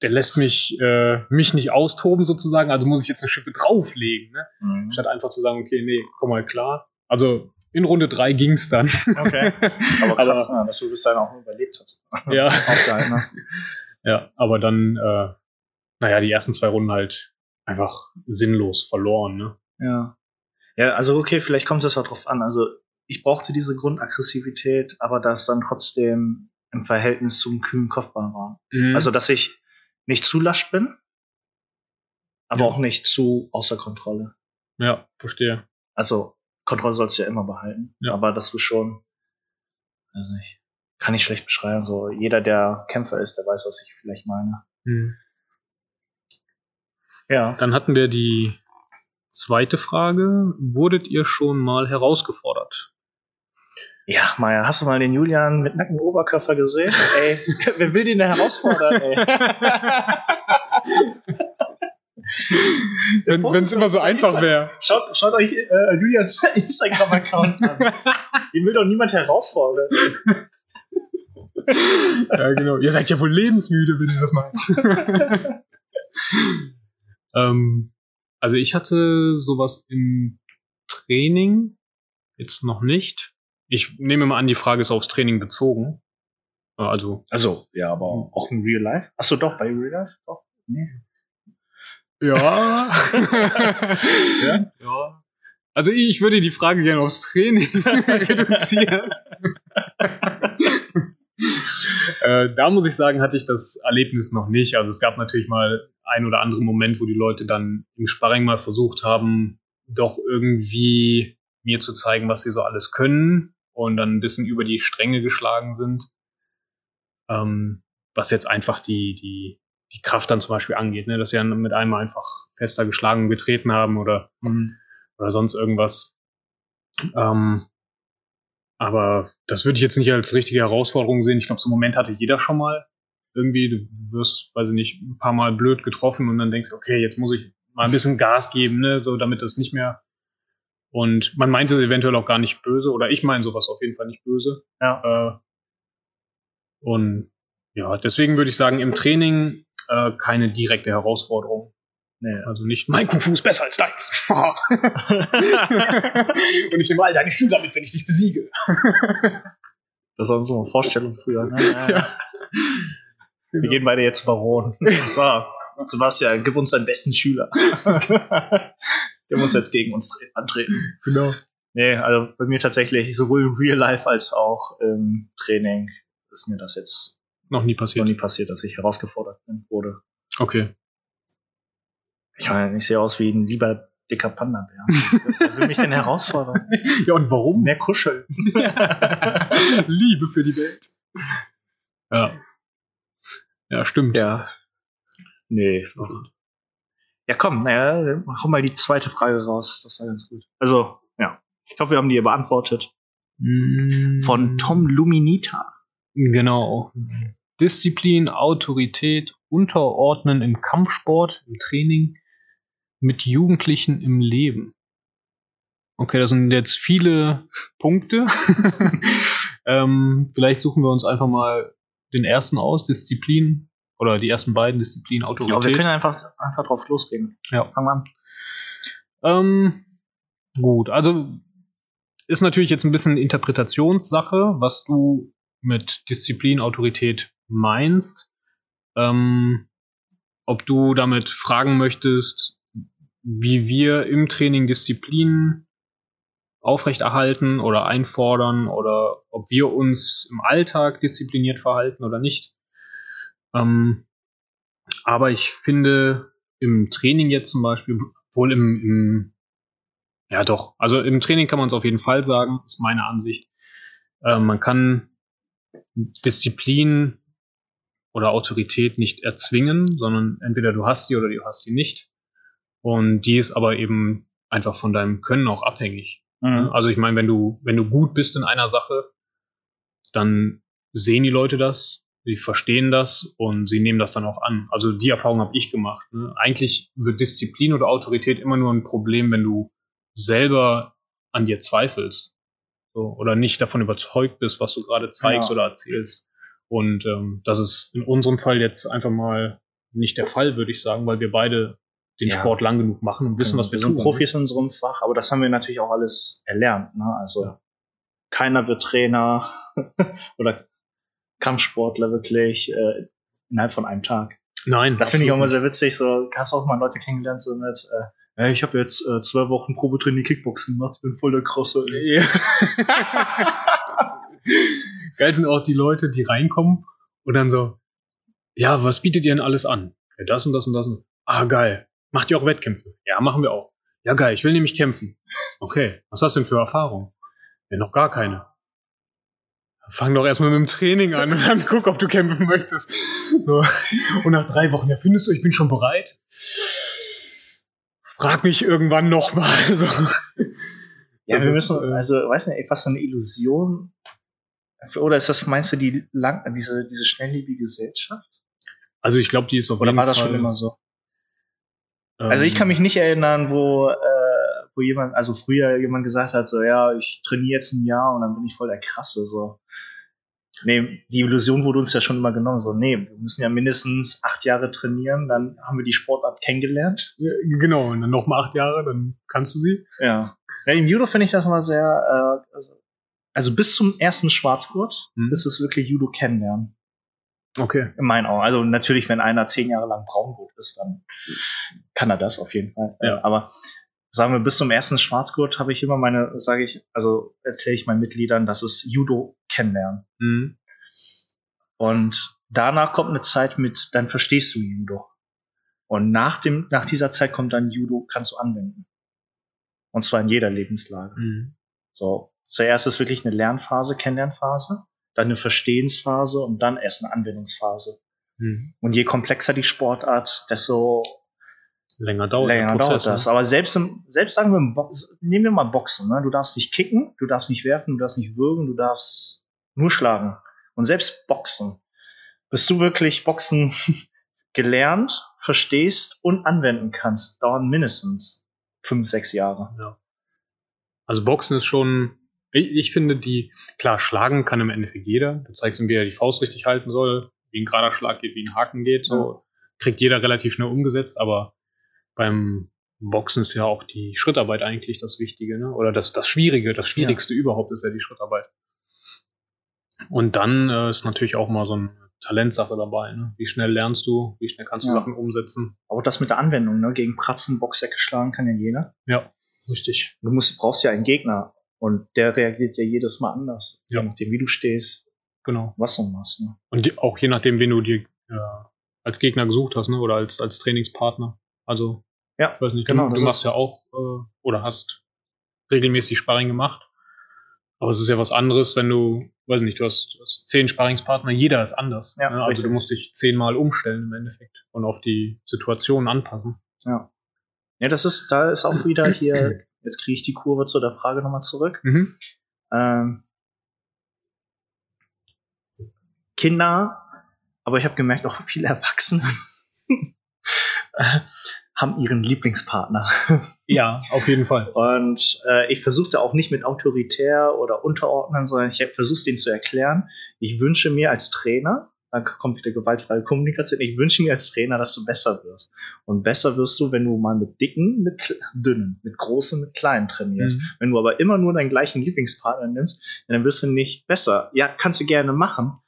Speaker 3: der lässt mich, äh, mich nicht austoben sozusagen, also muss ich jetzt eine Schippe drauflegen. Ne?
Speaker 4: Mhm.
Speaker 3: Statt einfach zu sagen, okay, nee, komm mal klar. Also in Runde drei ging's dann.
Speaker 4: Okay. Aber
Speaker 3: Aber-
Speaker 4: krass, ne, dass du bis dahin auch überlebt hast.
Speaker 3: ja.
Speaker 4: Aufgehalten hast.
Speaker 3: Ja, aber dann, äh, naja, die ersten zwei Runden halt einfach sinnlos verloren, ne?
Speaker 4: Ja. Ja, also okay, vielleicht kommt es auch drauf an. Also ich brauchte diese Grundaggressivität, aber das dann trotzdem im Verhältnis zum kühlen Kopfball war.
Speaker 3: Mhm.
Speaker 4: Also dass ich nicht zu lasch bin, aber
Speaker 3: Ja.
Speaker 4: auch nicht zu außer Kontrolle.
Speaker 3: ja, verstehe.
Speaker 4: Also Kontrolle sollst du ja immer behalten,
Speaker 3: Ja.
Speaker 4: aber dass du schon, weiß nicht, kann ich schlecht beschreiben. So jeder, der Kämpfer ist, der weiß, was ich vielleicht meine.
Speaker 3: Mhm.
Speaker 4: Ja.
Speaker 3: Dann hatten wir die zweite Frage. Wurdet ihr schon mal herausgefordert?
Speaker 4: Ja, Maya, hast du mal den Julian mit nacktem Oberkörper gesehen? ey, wer will den denn herausfordern, ey?
Speaker 3: Wenn es immer so einfach wäre.
Speaker 4: Schaut, schaut euch äh, Julians Instagram-Account an. Den will doch niemand herausfordern.
Speaker 3: Ja, genau. Ihr seid ja wohl lebensmüde, wenn ihr das macht. ähm, also ich hatte sowas im Training jetzt noch nicht. Ich nehme mal an, die Frage ist aufs Training bezogen. Äh, Also
Speaker 4: Also, ja, aber auch im Real Life. Achso, doch, bei Real Life? Doch. Nee.
Speaker 3: Ja.
Speaker 4: Ja?
Speaker 3: ja. Also ich würde die Frage gerne aufs Training reduzieren. äh, da muss ich sagen, hatte ich das Erlebnis noch nicht. Also es gab natürlich mal ein oder andere Moment, wo die Leute dann im Sparring mal versucht haben, doch irgendwie mir zu zeigen, was sie so alles können und dann ein bisschen über die Stränge geschlagen sind. Ähm, was jetzt einfach die, die, die Kraft dann zum Beispiel angeht, ne? dass sie dann mit einem einfach fester geschlagen und getreten haben oder, oder sonst irgendwas. Ähm, aber das würde ich jetzt nicht als richtige Herausforderung sehen. Ich glaube, so einen Moment hatte jeder schon mal. Irgendwie, du wirst, weiß ich nicht, ein paar Mal blöd getroffen und dann denkst du, okay, jetzt muss ich mal ein bisschen Gas geben, ne, so damit das nicht mehr. Und man meinte es eventuell auch gar nicht böse, oder ich meine sowas auf jeden Fall nicht böse.
Speaker 4: Ja.
Speaker 3: Äh, und ja, deswegen würde ich sagen, im Training äh, keine direkte Herausforderung.
Speaker 4: Nee.
Speaker 3: Also nicht, mein Kung Fu ist besser als deins. und ich nehme all deine Schüler mit, wenn ich dich besiege.
Speaker 4: Das war so eine Vorstellung früher. Ne? Ja.
Speaker 3: Ja.
Speaker 4: Wir gehen beide jetzt Baron. So, Sebastian, gib uns deinen besten Schüler. Der muss jetzt gegen uns tre- antreten.
Speaker 3: Genau.
Speaker 4: Nee, also bei mir tatsächlich sowohl im Real Life als auch im Training ist mir das jetzt
Speaker 3: Noch nie
Speaker 4: noch
Speaker 3: passiert.
Speaker 4: nie passiert, dass ich herausgefordert wurde.
Speaker 3: Okay.
Speaker 4: Ich meine, ich sehe aus wie ein lieber dicker Panda-Bär. Wer will mich denn herausfordern?
Speaker 3: Ja, und warum?
Speaker 4: Mehr kuscheln.
Speaker 3: Liebe für die Welt. Ja. Ja, stimmt.
Speaker 4: Ja. Nee. Ja, komm, naja, hau mal die zweite Frage raus. Das war ganz gut. Also, ja. Ich hoffe, wir haben die beantwortet.
Speaker 3: Mm.
Speaker 4: Von Tom Luminita.
Speaker 3: Genau. Disziplin, Autorität unterordnen im Kampfsport, im Training mit Jugendlichen im Leben. Okay, das sind jetzt viele Punkte. ähm, vielleicht suchen wir uns einfach mal den ersten aus, Disziplin oder die ersten beiden Disziplinen, Autorität.
Speaker 4: Ja, wir können einfach, einfach drauf losreden.
Speaker 3: Ja.
Speaker 4: Fangen wir an.
Speaker 3: Ähm, gut, also ist natürlich jetzt ein bisschen Interpretationssache, was du mit Disziplin, Autorität meinst. Ähm, ob du damit fragen möchtest, wie wir im Training Disziplin aufrechterhalten oder einfordern oder ob wir uns im Alltag diszipliniert verhalten oder nicht. Ähm, aber ich finde im Training jetzt zum Beispiel, wohl im, im ja doch, also im Training kann man es auf jeden Fall sagen, ist meine Ansicht. Äh, man kann Disziplin oder Autorität nicht erzwingen, sondern entweder du hast die oder du hast die nicht. Und die ist aber eben einfach von deinem Können auch abhängig.
Speaker 4: Mhm.
Speaker 3: Also ich meine, wenn du, wenn du gut bist in einer Sache, dann sehen die Leute das, sie verstehen das und sie nehmen das dann auch an. Also die Erfahrung habe ich gemacht. Ne? Eigentlich wird Disziplin oder Autorität immer nur ein Problem, wenn du selber an dir zweifelst. So, oder nicht davon überzeugt bist, was du gerade zeigst
Speaker 4: Ja.
Speaker 3: oder erzählst. Und ähm, das ist in unserem Fall jetzt einfach mal nicht der Fall, würde ich sagen, weil wir beide den
Speaker 4: Ja.
Speaker 3: Sport lang genug machen und wissen, was wir,
Speaker 4: wir sind
Speaker 3: tun.
Speaker 4: Profis in unserem Fach, aber das haben wir natürlich auch alles erlernt. Ne? Also
Speaker 3: Ja.
Speaker 4: keiner wird Trainer oder Kampfsportler wirklich äh, innerhalb von einem Tag.
Speaker 3: Nein,
Speaker 4: Das finde ich auch immer sehr witzig. So hast du auch mal Leute kennengelernt so mit, äh, ich habe jetzt äh, zwei Wochen Probetraining Kickboxen gemacht, bin voll der krasse. ey."
Speaker 3: Ja. Geil sind auch die Leute, die reinkommen und dann so, ja, was bietet ihr denn alles an? Ja, das und das und das. Und ah, geil. Macht ihr auch Wettkämpfe? Ja, machen wir auch. Ja, geil, ich will nämlich kämpfen. Okay, was hast du denn für Erfahrung? Ja, noch gar keine. Fang doch erstmal mit dem Training an und dann guck, ob du kämpfen möchtest. So. Und nach drei Wochen, ja, findest du, ich bin schon bereit? Frag mich irgendwann nochmal. So.
Speaker 4: Ja,
Speaker 3: Das
Speaker 4: wir müssen,
Speaker 3: äh,
Speaker 4: also, weiß nicht, was so eine Illusion. Oder ist das, meinst du, die lang, diese, diese schnelllebige Gesellschaft?
Speaker 3: Also ich glaube, die ist auf
Speaker 4: Oder
Speaker 3: jeden
Speaker 4: war das
Speaker 3: Fall,
Speaker 4: schon immer so?
Speaker 3: ähm,
Speaker 4: Also ich kann mich nicht erinnern, wo, äh, wo jemand, also früher jemand gesagt hat, so ja, ich trainiere jetzt ein Jahr und dann bin ich voll der Krasse. So. Nee, die Illusion wurde uns ja schon immer genommen. So, nee, wir müssen ja mindestens acht Jahre trainieren, dann haben wir die Sportart kennengelernt.
Speaker 3: Ja, Genau, und dann noch mal acht Jahre, dann kannst du sie.
Speaker 4: Ja. ja Im Judo finde ich das mal sehr, äh, also, also bis zum ersten Schwarzgurt
Speaker 3: Mhm.
Speaker 4: ist es wirklich Judo kennenlernen.
Speaker 3: Okay.
Speaker 4: In meinen Augen. Also natürlich, wenn einer zehn Jahre lang Braungurt ist, dann kann er das auf jeden Fall.
Speaker 3: Ja.
Speaker 4: Aber sagen wir, bis zum ersten Schwarzgurt habe ich immer meine, sage ich, also erkläre ich meinen Mitgliedern, das ist Judo kennenlernen.
Speaker 3: Mhm.
Speaker 4: Und danach kommt eine Zeit mit, dann verstehst du Judo. Und nach dem, nach dieser Zeit kommt dann Judo, kannst du anwenden. Und zwar in jeder Lebenslage.
Speaker 3: Mhm.
Speaker 4: So, zuerst ist wirklich eine Lernphase, Kennenlernphase, dann eine Verstehensphase und dann erst eine Anwendungsphase.
Speaker 3: Mhm.
Speaker 4: Und je komplexer die Sportart, desto
Speaker 3: Länger dauert
Speaker 4: länger
Speaker 3: Prozess,
Speaker 4: dauert das.
Speaker 3: ne?
Speaker 4: Aber selbst, im, selbst sagen wir, im Box, nehmen wir mal Boxen. Ne? Du darfst nicht kicken, du darfst nicht werfen, du darfst nicht würgen, du darfst nur schlagen. Und selbst Boxen. Bis du wirklich Boxen gelernt, verstehst und anwenden kannst, dauern mindestens fünf, sechs Jahre.
Speaker 3: Ja. Also Boxen ist schon, ich, ich finde die, klar, schlagen kann im Endeffekt jeder. Du zeigst ihm, wie er die Faust richtig halten soll, wie ein gerader Schlag geht, wie ein Haken geht, so. Kriegt jeder relativ schnell umgesetzt, aber beim Boxen ist ja auch die Schrittarbeit eigentlich das Wichtige, ne? Oder das, das Schwierige, das Schwierigste überhaupt ist ja die Schrittarbeit. Und dann äh, ist natürlich auch mal so eine Talentsache dabei, ne? Wie schnell lernst du, wie schnell kannst du
Speaker 4: Ja.
Speaker 3: Sachen umsetzen.
Speaker 4: Aber das mit der Anwendung, ne? gegen Pratzen, Boxsäcke schlagen kann ja jeder.
Speaker 3: Ja, richtig.
Speaker 4: Du musst, brauchst ja einen Gegner. Und der reagiert ja jedes Mal anders.
Speaker 3: Ja.
Speaker 4: Je nachdem, wie du stehst,
Speaker 3: Genau.
Speaker 4: was du machst. Ne?
Speaker 3: Und die, auch je nachdem, wen du dir äh, als Gegner gesucht hast, ne? Oder als, als Trainingspartner. Also,
Speaker 4: Ja,
Speaker 3: ich weiß nicht,
Speaker 4: genau,
Speaker 3: du, du machst ja auch äh, oder hast regelmäßig Sparring gemacht. Aber es ist ja was anderes, wenn du, weiß nicht, du hast, du hast zehn Sparringspartner, jeder ist anders.
Speaker 4: Ja,
Speaker 3: ne? Also
Speaker 4: richtig.
Speaker 3: du musst dich zehnmal umstellen im Endeffekt und auf die Situation anpassen.
Speaker 4: Ja. Ja, das ist, da ist auch wieder hier, jetzt kriege ich die Kurve zu der Frage nochmal zurück.
Speaker 3: Mhm.
Speaker 4: Ähm, Kinder aber ich habe gemerkt, auch viele Erwachsene haben ihren Lieblingspartner.
Speaker 3: Ja, auf jeden Fall.
Speaker 4: Und äh, ich versuchte auch nicht mit autoritär oder unterordnen, sondern ich versuche denen zu erklären, ich wünsche mir als Trainer, da kommt wieder gewaltfreie Kommunikation, ich wünsche mir als Trainer, dass du besser wirst. Und besser wirst du, wenn du mal mit dicken, mit dünnen, mit großen, mit kleinen trainierst.
Speaker 3: Mhm.
Speaker 4: Wenn du aber immer nur deinen gleichen Lieblingspartner nimmst, dann wirst du nicht besser. Ja, kannst du gerne machen.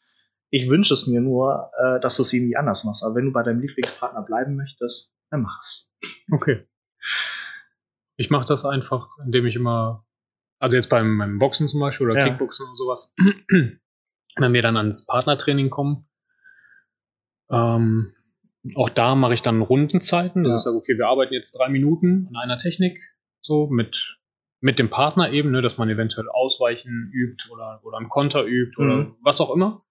Speaker 4: Ich wünsche es mir nur, äh, dass du es irgendwie anders machst. Aber wenn du bei deinem Lieblingspartner bleiben möchtest, dann mach es.
Speaker 3: Okay. Ich mache das einfach, indem ich immer, also jetzt beim, beim Boxen zum Beispiel oder
Speaker 4: Ja.
Speaker 3: Kickboxen oder sowas, wenn wir dann ans Partnertraining kommen, ähm, auch da mache ich dann Rundenzeiten. Das
Speaker 4: Ja.
Speaker 3: ist sage, okay, wir arbeiten jetzt drei Minuten an einer Technik, so mit, mit dem Partner eben, ne, dass man eventuell Ausweichen übt oder, oder einen Konter übt oder
Speaker 4: Mhm.
Speaker 3: was auch immer.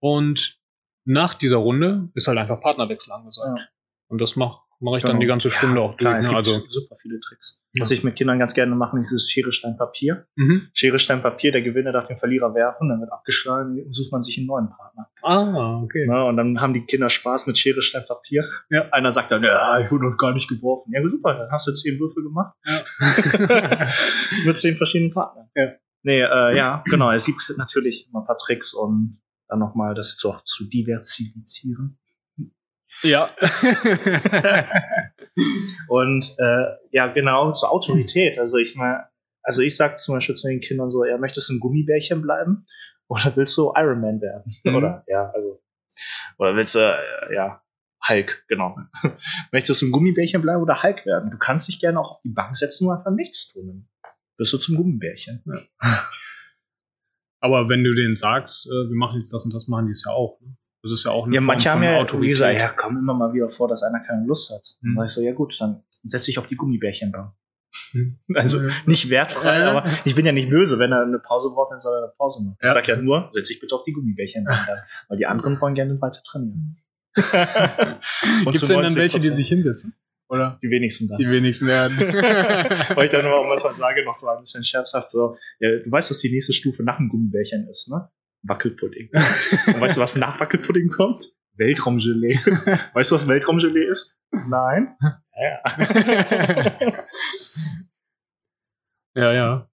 Speaker 3: Und nach dieser Runde ist halt einfach Partnerwechsel angesagt.
Speaker 4: Ja.
Speaker 3: Und das mache mach ich
Speaker 4: Genau.
Speaker 3: dann die ganze Stunde auch durch.
Speaker 4: Klar, es
Speaker 3: ne?
Speaker 4: gibt
Speaker 3: Also,
Speaker 4: super viele Tricks.
Speaker 3: Ja.
Speaker 4: Was ich mit Kindern ganz gerne mache, ist dieses Schere, Stein, Papier.
Speaker 3: mhm.
Speaker 4: Schere, Stein, Papier, der Gewinner darf den Verlierer werfen, dann wird abgeschlagen und sucht man sich einen neuen Partner.
Speaker 3: Ah, okay.
Speaker 4: Ne? Und dann haben die Kinder Spaß mit Schere, Stein, Papier.
Speaker 3: Ja.
Speaker 4: Einer sagt dann, ja, ich wurde noch gar nicht geworfen. Ja, super, dann hast du zehn Würfel gemacht.
Speaker 3: Ja.
Speaker 4: mit zehn verschiedenen Partnern.
Speaker 3: Ja.
Speaker 4: Nee, äh, ja, genau. Es gibt natürlich immer ein paar Tricks, um dann nochmal das zu, zu diversifizieren.
Speaker 3: ja.
Speaker 4: Und äh, ja, genau, zur Autorität. Also ich mal, also ich sag zum Beispiel zu den Kindern so, ja, möchtest du ein Gummibärchen bleiben? Oder willst du Iron Man werden?
Speaker 3: Mhm.
Speaker 4: Oder ja, also. Oder willst du, äh, ja, Hulk, genau. möchtest du ein Gummibärchen bleiben oder Hulk werden? Du kannst dich gerne auch auf die Bank setzen und einfach nichts tun. Wirst du zum Gummibärchen.
Speaker 3: Aber wenn du denen sagst, äh, wir machen jetzt das und das, machen die es ja auch. Ne? Das ist ja auch eine
Speaker 4: Ja,
Speaker 3: Form
Speaker 4: manche haben ja,
Speaker 3: Autorität.
Speaker 4: gesagt, ja, kommt immer mal wieder vor, dass einer keine Lust hat. Dann
Speaker 3: Mhm.
Speaker 4: sag ich so, ja gut, dann setz dich auf die Gummibärchen da.
Speaker 3: Mhm.
Speaker 4: Also nicht wertfrei,
Speaker 3: Ja.
Speaker 4: aber ich bin ja nicht böse. Wenn er eine Pause braucht, dann soll er eine Pause machen. Ich
Speaker 3: Ja.
Speaker 4: sag ja nur, setz dich bitte auf die Gummibärchen da. dann, Weil die anderen wollen gerne weiter trainieren.
Speaker 3: Gibt es denn dann welche, die
Speaker 4: 90%.
Speaker 3: sich hinsetzen? Oder?
Speaker 4: Die wenigsten da.
Speaker 3: Die wenigsten werden.
Speaker 4: Weil ich dann immer manchmal sage, noch so ein bisschen scherzhaft, so, ja, du weißt, was die nächste Stufe nach dem Gummibärchen ist, ne? Wackelpudding. Und weißt du, was nach Wackelpudding kommt? Weltraumgelee. Weißt du, was Weltraumgelee ist? Nein. Ja.
Speaker 3: ja, ja.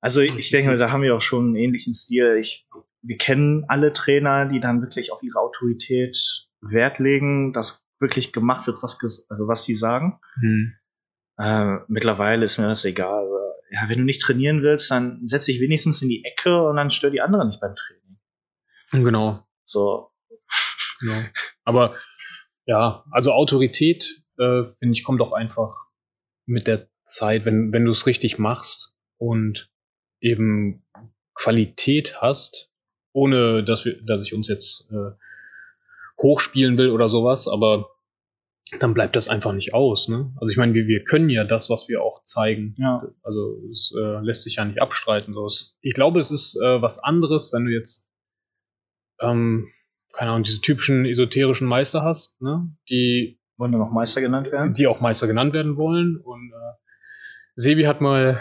Speaker 4: Also ich denke, da haben wir auch schon einen ähnlichen Stil. Ich, wir kennen alle Trainer, die dann wirklich auf ihre Autorität Wert legen, dass wirklich gemacht wird, was, also was die sagen.
Speaker 3: Hm.
Speaker 4: Äh, mittlerweile ist mir das egal. Ja, wenn du nicht trainieren willst, dann setz dich wenigstens in die Ecke und dann stör die anderen nicht beim Training.
Speaker 3: Genau.
Speaker 4: So,
Speaker 3: genau. Aber ja, also Autorität, äh, finde ich, kommt auch einfach mit der Zeit, wenn, wenn du es richtig machst und eben Qualität hast, ohne dass wir, dass ich uns jetzt äh, hochspielen will oder sowas, aber dann bleibt das einfach nicht aus. Ne? Also ich meine, wir, wir können ja das, was wir auch zeigen.
Speaker 4: ja.
Speaker 3: Also es äh, lässt sich ja nicht abstreiten. So. Ich glaube, es ist äh, was anderes, wenn du jetzt, ähm, keine Ahnung, diese typischen esoterischen Meister hast, ne? die,
Speaker 4: Wollen da noch Meister genannt werden?
Speaker 3: die auch Meister genannt werden wollen. Und äh, Sebi hat mal,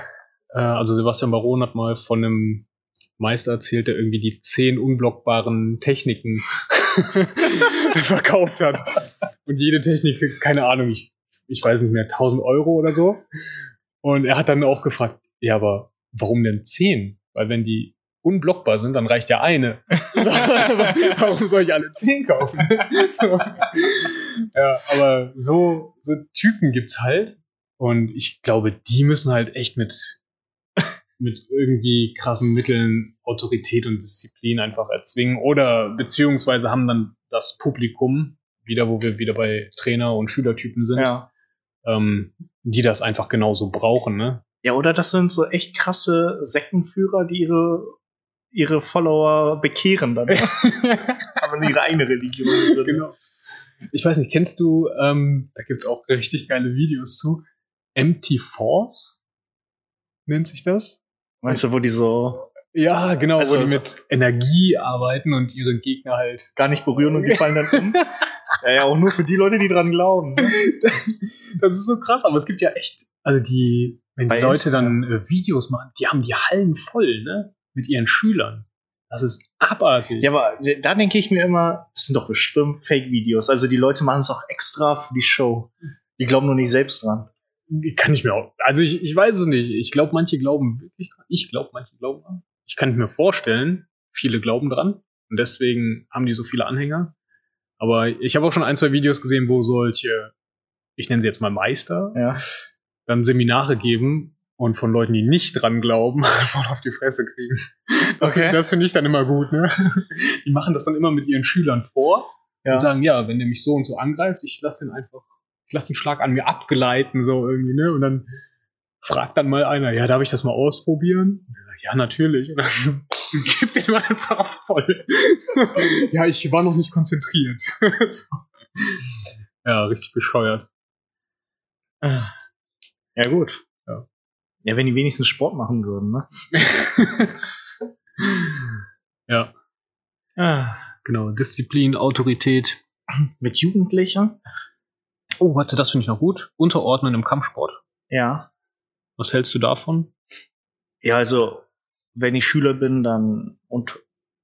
Speaker 3: äh, also Sebastian Baron hat mal von einem Meister erzählt, der irgendwie die zehn unblockbaren Techniken verkauft hat. Und jede Technik, keine Ahnung, ich, ich weiß nicht mehr, 1000 Euro oder so. Und er hat dann auch gefragt, ja, aber warum denn zehn? Weil wenn die unblockbar sind, dann reicht ja eine. warum soll ich alle zehn kaufen? so. Ja, aber so, so Typen gibt's halt. Und ich glaube, die müssen halt echt mit, mit irgendwie krassen Mitteln Autorität und Disziplin einfach erzwingen. Oder beziehungsweise haben dann das Publikum, wieder wo wir wieder bei Trainer- und Schülertypen sind,
Speaker 4: Ja.
Speaker 3: ähm, die das einfach genauso brauchen, ne?
Speaker 4: Ja, oder das sind so echt krasse Sektenführer, die ihre, ihre Follower bekehren dann. Aber ihre eigene Religion. drin.
Speaker 3: genau. Ich weiß nicht, kennst du, ähm, da gibt's auch richtig geile Videos zu. Empty Force nennt sich das?
Speaker 4: Meinst du, wo die so
Speaker 3: Ja, genau,
Speaker 4: Also
Speaker 3: wo die mit Energie arbeiten und ihre Gegner halt.
Speaker 4: gar nicht berühren und die fallen dann um? ja, ja, auch nur für die Leute, die dran glauben. ne?
Speaker 3: Das ist so krass, aber es gibt ja echt, also die, wenn
Speaker 4: Bei
Speaker 3: die Leute dann äh, Videos machen, die haben die Hallen voll, ne? Mit ihren Schülern. Das ist abartig.
Speaker 4: Ja, aber da denke ich mir immer, das sind doch bestimmt Fake-Videos. Also die Leute machen es auch extra für die Show. Die glauben nur nicht selbst dran.
Speaker 3: Kann ich mir auch. Also ich, ich weiß es nicht. Ich glaube, manche glauben wirklich dran. Ich glaube, manche glauben dran. Ich kann mir vorstellen, viele glauben dran. Und deswegen haben die so viele Anhänger. Aber ich habe auch schon ein, zwei Videos gesehen, wo solche, ich nenne sie jetzt mal Meister,
Speaker 4: Ja.
Speaker 3: dann Seminare geben und von Leuten, die nicht dran glauben, voll auf die Fresse kriegen. Das,
Speaker 4: Okay.
Speaker 3: das finde ich dann immer gut, ne? Die machen das dann immer mit ihren Schülern vor
Speaker 4: Ja.
Speaker 3: und sagen, ja, wenn der mich so und so angreift, ich lasse den einfach, ich lasse den Schlag an mir abgleiten, so irgendwie, ne? Und dann fragt dann mal einer, ja, darf ich das mal ausprobieren? Er Ja, natürlich. Und dann gibt den mal einfach voll. ja, ich war noch nicht konzentriert. so. Ja, richtig bescheuert.
Speaker 4: Ja, gut.
Speaker 3: Ja.
Speaker 4: Ja, wenn die wenigstens Sport machen würden, ne?
Speaker 3: ja. Genau, Disziplin, Autorität.
Speaker 4: Mit Jugendlichen?
Speaker 3: Oh, warte, das finde ich noch gut. Unterordnen im Kampfsport.
Speaker 4: Ja.
Speaker 3: Was hältst du davon?
Speaker 4: Ja, also, wenn ich Schüler bin, dann und,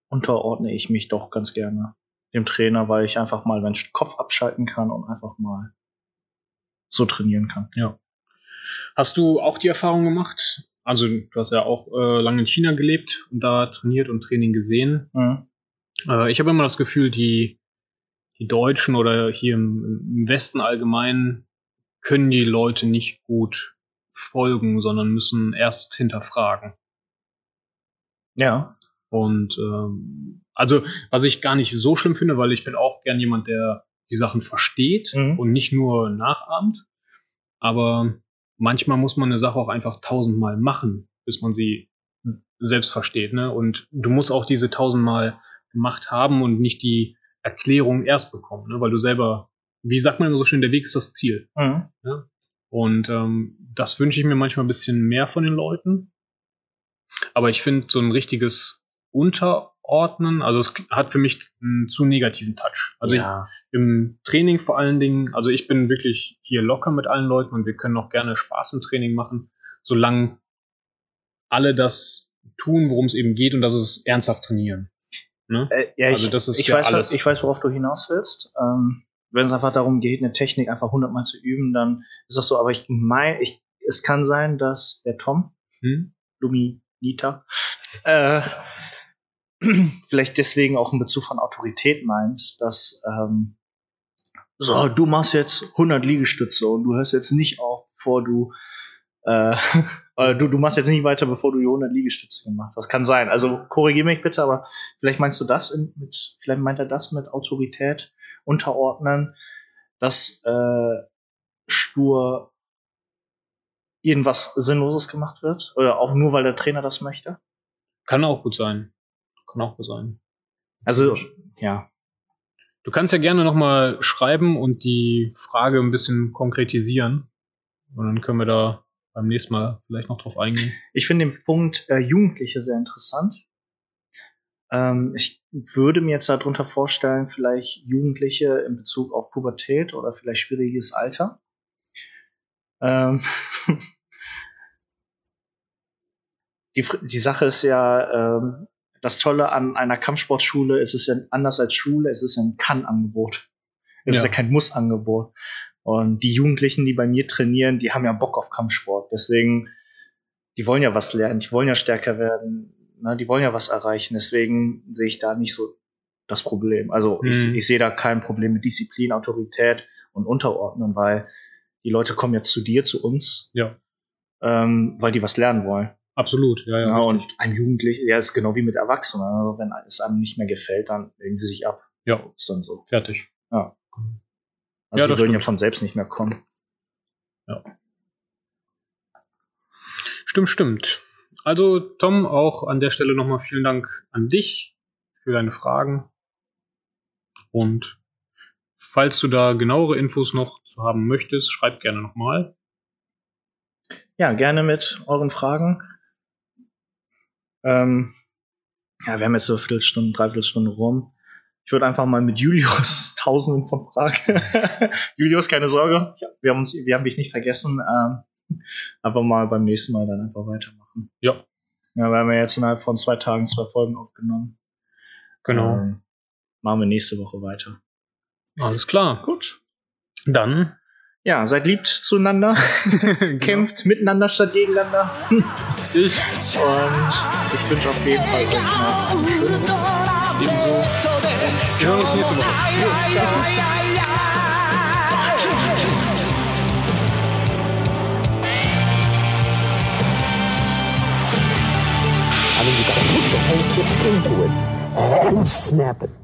Speaker 4: unterordne ich mich doch ganz gerne dem Trainer, weil ich einfach mal meinen Kopf abschalten kann und einfach mal so trainieren kann.
Speaker 3: Ja. Hast du auch die Erfahrung gemacht? Also, du hast ja auch äh, lange in China gelebt und da trainiert und Training gesehen.
Speaker 4: Mhm.
Speaker 3: Äh, ich habe immer das Gefühl, die, die Deutschen oder hier im, im Westen allgemein können die Leute nicht gut folgen, sondern müssen erst hinterfragen.
Speaker 4: Ja.
Speaker 3: Und ähm, also, was ich gar nicht so schlimm finde, weil ich bin auch gern jemand, der die Sachen versteht
Speaker 4: Mhm.
Speaker 3: und nicht nur nachahmt. Aber manchmal muss man eine Sache auch einfach tausendmal machen, bis man sie selbst versteht. Ne? Und du musst auch diese tausendmal gemacht haben und nicht die Erklärung erst bekommen, ne? weil du selber, wie sagt man immer so schön, der Weg ist das Ziel.
Speaker 4: Mhm.
Speaker 3: Und ähm, das wünsche ich mir manchmal ein bisschen mehr von den Leuten. Aber ich finde so ein richtiges Unterordnen, also es hat für mich einen zu negativen Touch. Also
Speaker 4: ja.
Speaker 3: ich, im Training vor allen Dingen, also ich bin wirklich hier locker mit allen Leuten und wir können auch gerne Spaß im Training machen, solange alle das tun, worum es eben geht und das ist ernsthaft trainieren. Ne?
Speaker 4: Äh, ja,
Speaker 3: Also
Speaker 4: ich,
Speaker 3: das ist
Speaker 4: ich,
Speaker 3: ja
Speaker 4: weiß,
Speaker 3: alles.
Speaker 4: ich weiß, worauf du hinaus willst. Ähm, wenn es einfach darum geht, eine Technik einfach hundertmal zu üben, dann ist das so. Aber ich meine, ich, es kann sein, dass der Tom,
Speaker 3: Hm?
Speaker 4: Luminita, äh, vielleicht deswegen auch in Bezug von Autorität meint, dass ähm, so, du machst jetzt 100 Liegestütze und du hörst jetzt nicht auf, bevor du äh, du, du machst jetzt nicht weiter, bevor du die 100 Liegestütze gemacht hast. Das kann sein. Also korrigiere mich bitte, aber vielleicht meinst du das in, mit, vielleicht meint er das mit Autorität unterordnen, dass äh, stur irgendwas Sinnloses gemacht wird oder auch nur, weil der Trainer das möchte.
Speaker 3: Kann auch gut sein. Kann auch gut sein.
Speaker 4: Also ja,
Speaker 3: Du kannst ja gerne nochmal schreiben und die Frage ein bisschen konkretisieren. Und dann können wir da beim nächsten Mal vielleicht noch drauf eingehen.
Speaker 4: ich finde den Punkt äh, Jugendliche sehr interessant. Ähm, ich würde mir jetzt darunter vorstellen, vielleicht Jugendliche in Bezug auf Pubertät oder vielleicht schwieriges Alter. Ähm, die, die Sache ist ja, ähm, das Tolle an einer Kampfsportschule ist es ja anders als Schule, es ist ja ein Kann-Angebot. Es ist
Speaker 3: Ja.
Speaker 4: ja kein Muss-Angebot. Und die Jugendlichen, die bei mir trainieren, die haben ja Bock auf Kampfsport. Deswegen, die wollen ja was lernen, die wollen ja stärker werden, ne, die wollen ja was erreichen. Deswegen sehe ich da nicht so das Problem. Also ich,
Speaker 3: Mhm.
Speaker 4: ich sehe da kein Problem mit Disziplin, Autorität und Unterordnen, weil die Leute kommen ja zu dir, zu uns,
Speaker 3: Ja,
Speaker 4: ähm, weil die was lernen wollen.
Speaker 3: absolut. Ja, ja.
Speaker 4: Ja, und
Speaker 3: richtig.
Speaker 4: einem Jugendlichen, ja, ist genau wie mit Erwachsenen. Also wenn es einem nicht mehr gefällt, dann legen sie sich ab.
Speaker 3: ja,
Speaker 4: Ist dann so.
Speaker 3: fertig.
Speaker 4: Also
Speaker 3: Ja,
Speaker 4: die würden ja
Speaker 3: stimmt.
Speaker 4: von selbst nicht mehr kommen.
Speaker 3: Stimmt, stimmt. Also, Tom, auch an der Stelle nochmal vielen Dank an dich für deine Fragen. Und falls du da genauere Infos noch zu haben möchtest, schreib gerne nochmal.
Speaker 4: Ja, gerne mit euren Fragen. Ähm, ja, wir haben jetzt so eine Viertelstunde, Dreiviertelstunde rum. Ich würde einfach mal mit Julius tausenden von Fragen. Julius, keine Sorge. Wir haben uns, wir haben dich nicht vergessen. Ähm, einfach mal beim nächsten Mal dann einfach weitermachen.
Speaker 3: Ja.
Speaker 4: Ja, wir haben ja jetzt innerhalb von zwei Tagen zwei Folgen aufgenommen.
Speaker 3: Genau.
Speaker 4: Ähm, machen wir nächste Woche weiter.
Speaker 3: Alles klar.
Speaker 4: Gut.
Speaker 3: Dann
Speaker 4: Ja, seid lieb zueinander. Kämpft miteinander statt gegeneinander.
Speaker 3: ich
Speaker 4: Und ich wünsche auf jeden Fall euch eine schöne Woche.
Speaker 3: ebenso. Wir hören uns nächste
Speaker 1: I mean, you gotta put the whole ship into it and snap it.